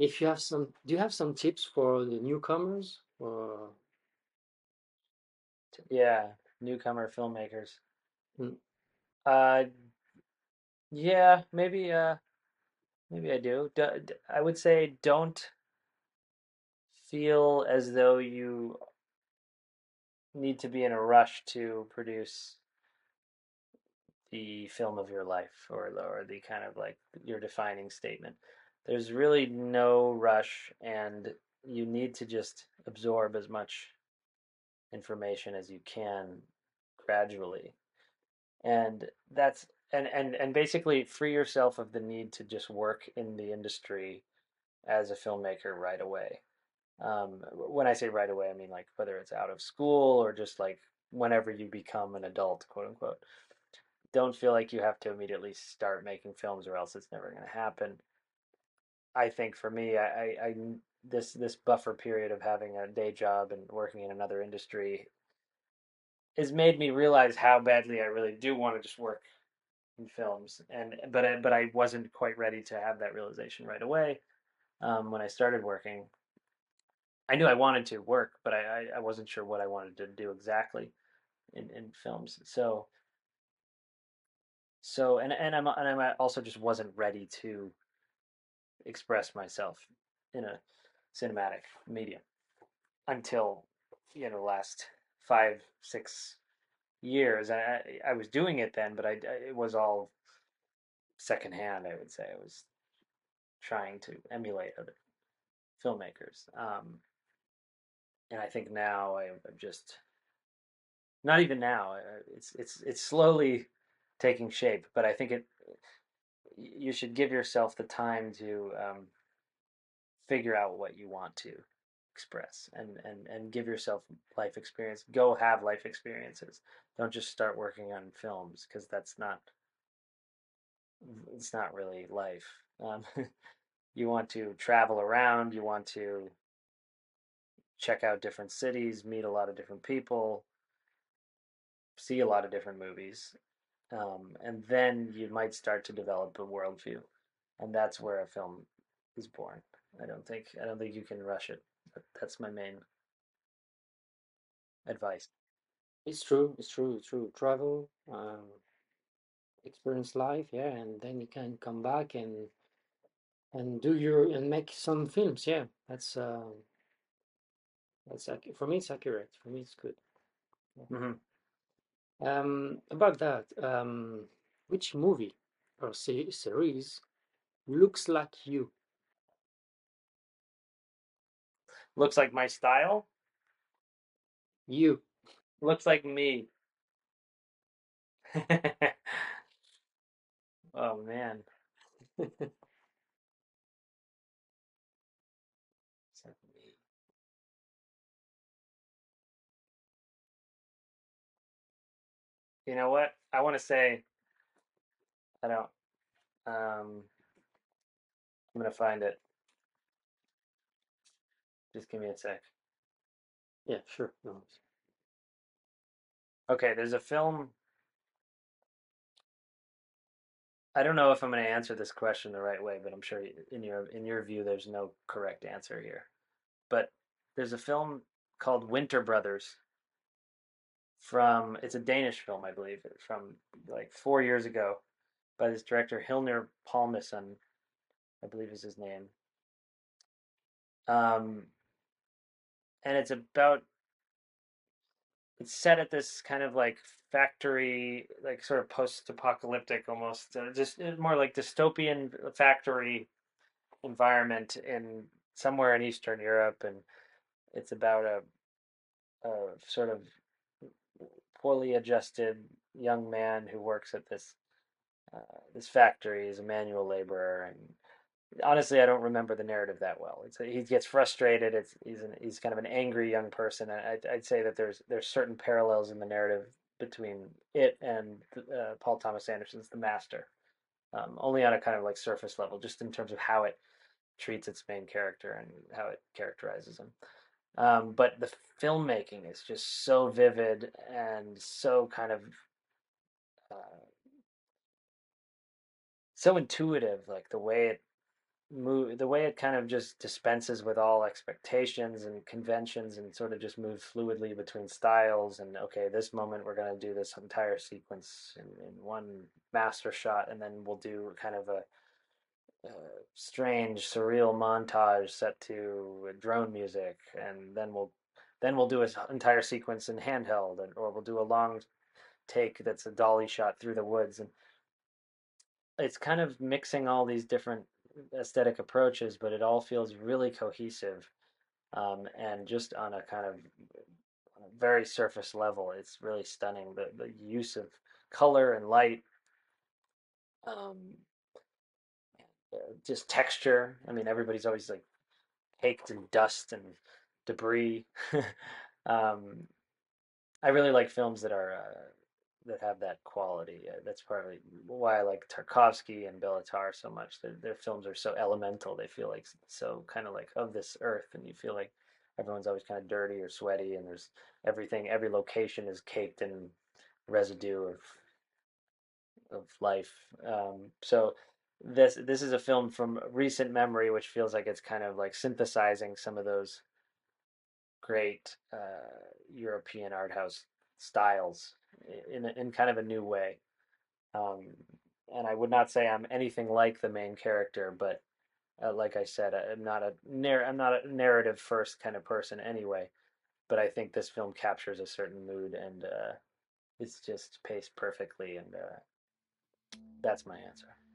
If you have some, do you have some tips for the newcomers? Or yeah. Newcomer filmmakers. Mm, Uh, yeah, maybe. Uh, maybe I do. I would say don't feel as though you need to be in a rush to produce the film of your life or or the kind of like your defining statement. There's really no rush, and you need to just absorb as much information as you can gradually. And that's and and and basically free yourself of the need to just work in the industry as a filmmaker right away. Um, when I say right away, I mean like whether it's out of school or just like whenever you become an adult, quote unquote. Don't feel like you have to immediately start making films or else it's never going to happen. I think for me, I, I, I this this buffer period of having a day job and working in another industry has made me realize how badly I really do want to just work in films. And but I, but I wasn't quite ready to have that realization right away. Um, when I started working, I knew I wanted to work, but I, I, wasn't sure what I wanted to do exactly in, in films. So so and and I'm and I also just wasn't ready to express myself in a cinematic medium until you know the last five six years. I I was doing it then, but I it was all secondhand. I would say I was trying to emulate other filmmakers. Um, and I think now I, I'm just not even now. It's it's it's slowly taking shape, but I think it you should give yourself the time to um, figure out what you want to express and and and give yourself life experience. Go have life experiences. Don't just start working on films because that's not it's not really life. Um, you want to travel around. You want to check out different cities, meet a lot of different people, see a lot of different movies, um, and then you might start to develop a worldview, and that's where a film is born. I don't think I don't think you can rush it. That's my main advice. it's true. It's true. It's true. Travel, um, experience life. Yeah, and then you can come back and and do your and make some films. Yeah, that's uh, that's ac- for me. It's accurate. For me, it's good. Yeah. hmm Um, about that, um, which movie or se series looks like you? Looks like my style. You. Looks like me. oh man. You know what? I want to say I don't. Um, I'm gonna find it. Just give me a sec. Yeah, sure. No. Okay, there's a film. I don't know if I'm gonna answer this question the right way, but I'm sure in your in your view, there's no correct answer here. But there's a film called Winter Brothers from. It's a Danish film, I believe, from like four years ago by this director Hlynur Pálmason, I believe is his name. Um, and it's about it's set at this kind of like factory, like sort of post-apocalyptic almost, uh, just uh, more like dystopian factory environment in somewhere in Eastern Europe, and it's about a, a sort of poorly adjusted young man who works at this uh, this factory as a manual laborer and honestly, I don't remember the narrative that well. It's, he gets frustrated. It's he's an, he's kind of an angry young person. I, I'd say that there's there's certain parallels in the narrative between it and uh, Paul Thomas Anderson's The Master, um, only on a kind of like surface level, just in terms of how it treats its main character and how it characterizes him. Um, but the filmmaking is just so vivid and so kind of uh, so intuitive, like the way it move the way it kind of just dispenses with all expectations and conventions and sort of just moves fluidly between styles and okay this moment we're going to do this entire sequence in, in one master shot and then we'll do kind of a, a strange surreal montage set to drone music and then we'll then we'll do an entire sequence in handheld and, or we'll do a long take that's a dolly shot through the woods and it's kind of mixing all these different aesthetic approaches, but it all feels really cohesive. Um, and just on a kind of a very surface level, it's really stunning. The the use of color and light, um, uh, just texture. I mean, everybody's always like caked in dust and debris. um, I really like films that are uh, that have that quality. Uh, that's probably why I like Tarkovsky and Béla Tarr so much. Their, their films are so elemental. They feel like so kind of like of this earth, and you feel like everyone's always kind of dirty or sweaty, and there's everything. Every location is caked in residue of of life. Um, so this this is a film from recent memory, which feels like it's kind of like synthesizing some of those great uh, European art house styles in in kind of a new way. Um, and I would not say I'm anything like the main character, but uh, like I said, I'm not a narr- I'm not a narrative first kind of person anyway. But I think this film captures a certain mood, and uh, it's just paced perfectly, and uh, that's my answer.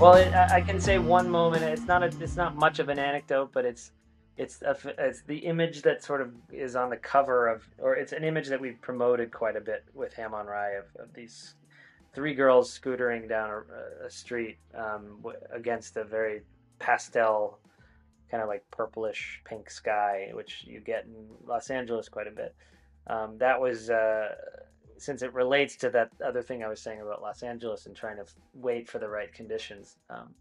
Well, it, I can say one moment. It's not a, it's not much of an anecdote, but it's it's a, it's the image that sort of is on the cover of, or it's an image that we've promoted quite a bit with Ham on Rye of, of these three girls scootering down a, a street um, against a very pastel, kind of like purplish pink sky, which you get in Los Angeles quite a bit. Um, that was uh, since it relates to that other thing I was saying about Los Angeles and trying to wait for the right conditions um,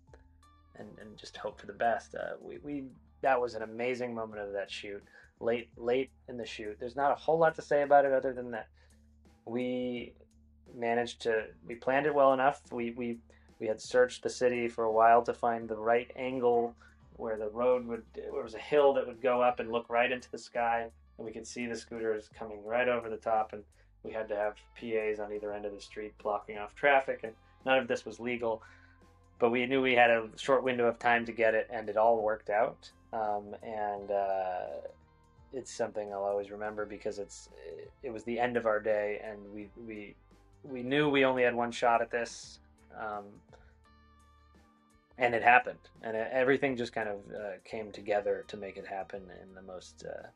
and and just hope for the best. Uh, we we that was an amazing moment of that shoot. Late late in the shoot, there's not a whole lot to say about it other than that we managed to we planned it well enough. We we we had searched the city for a while to find the right angle where the road would there was a hill that would go up and look right into the sky and we could see the scooters coming right over the top and we had to have PAs on either end of the street blocking off traffic, and none of this was legal. But we knew we had a short window of time to get it, and it all worked out. Um, and uh, it's something I'll always remember because it's it was the end of our day, and we we we knew we only had one shot at this, um, and it happened, and everything just kind of uh, came together to make it happen in the most uh,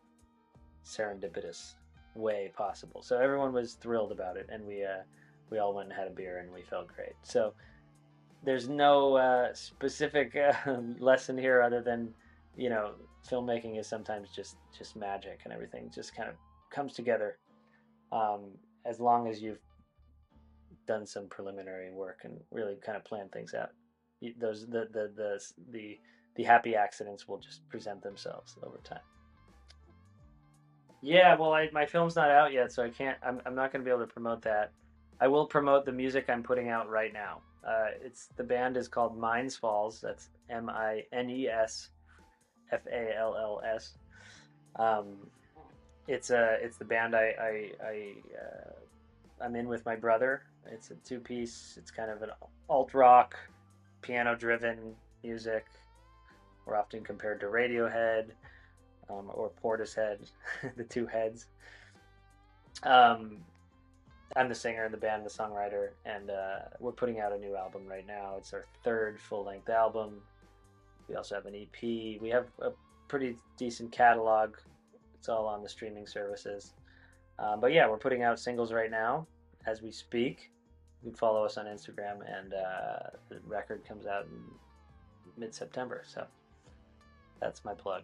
serendipitous way possible. So everyone was thrilled about it, and we uh, we all went and had a beer, and we felt great. So there's no uh, specific uh, lesson here other than you know filmmaking is sometimes just just magic, and everything just kind of comes together um, as long as you've done some preliminary work and really kind of plan things out. Those the the the the, the happy accidents will just present themselves over time. Yeah, well, I, my film's not out yet, so I can't. I'm, I'm not going to be able to promote that. I will promote the music I'm putting out right now. Uh, it's the band is called Mines Falls. That's M I N E S F A L L S. Um, it's uh it's the band I I, I uh, I'm in with my brother. It's a two piece. It's kind of an alt rock, piano driven music. We're often compared to Radiohead um, or Portishead, the two heads. Um, I'm the singer in the band, the songwriter, and uh, we're putting out a new album right now. It's our third full length album. We also have an EP. We have a pretty decent catalog. It's all on the streaming services. Um, but yeah, we're putting out singles right now as we speak. You can follow us on Instagram, and uh, the record comes out in mid September. So that's my plug.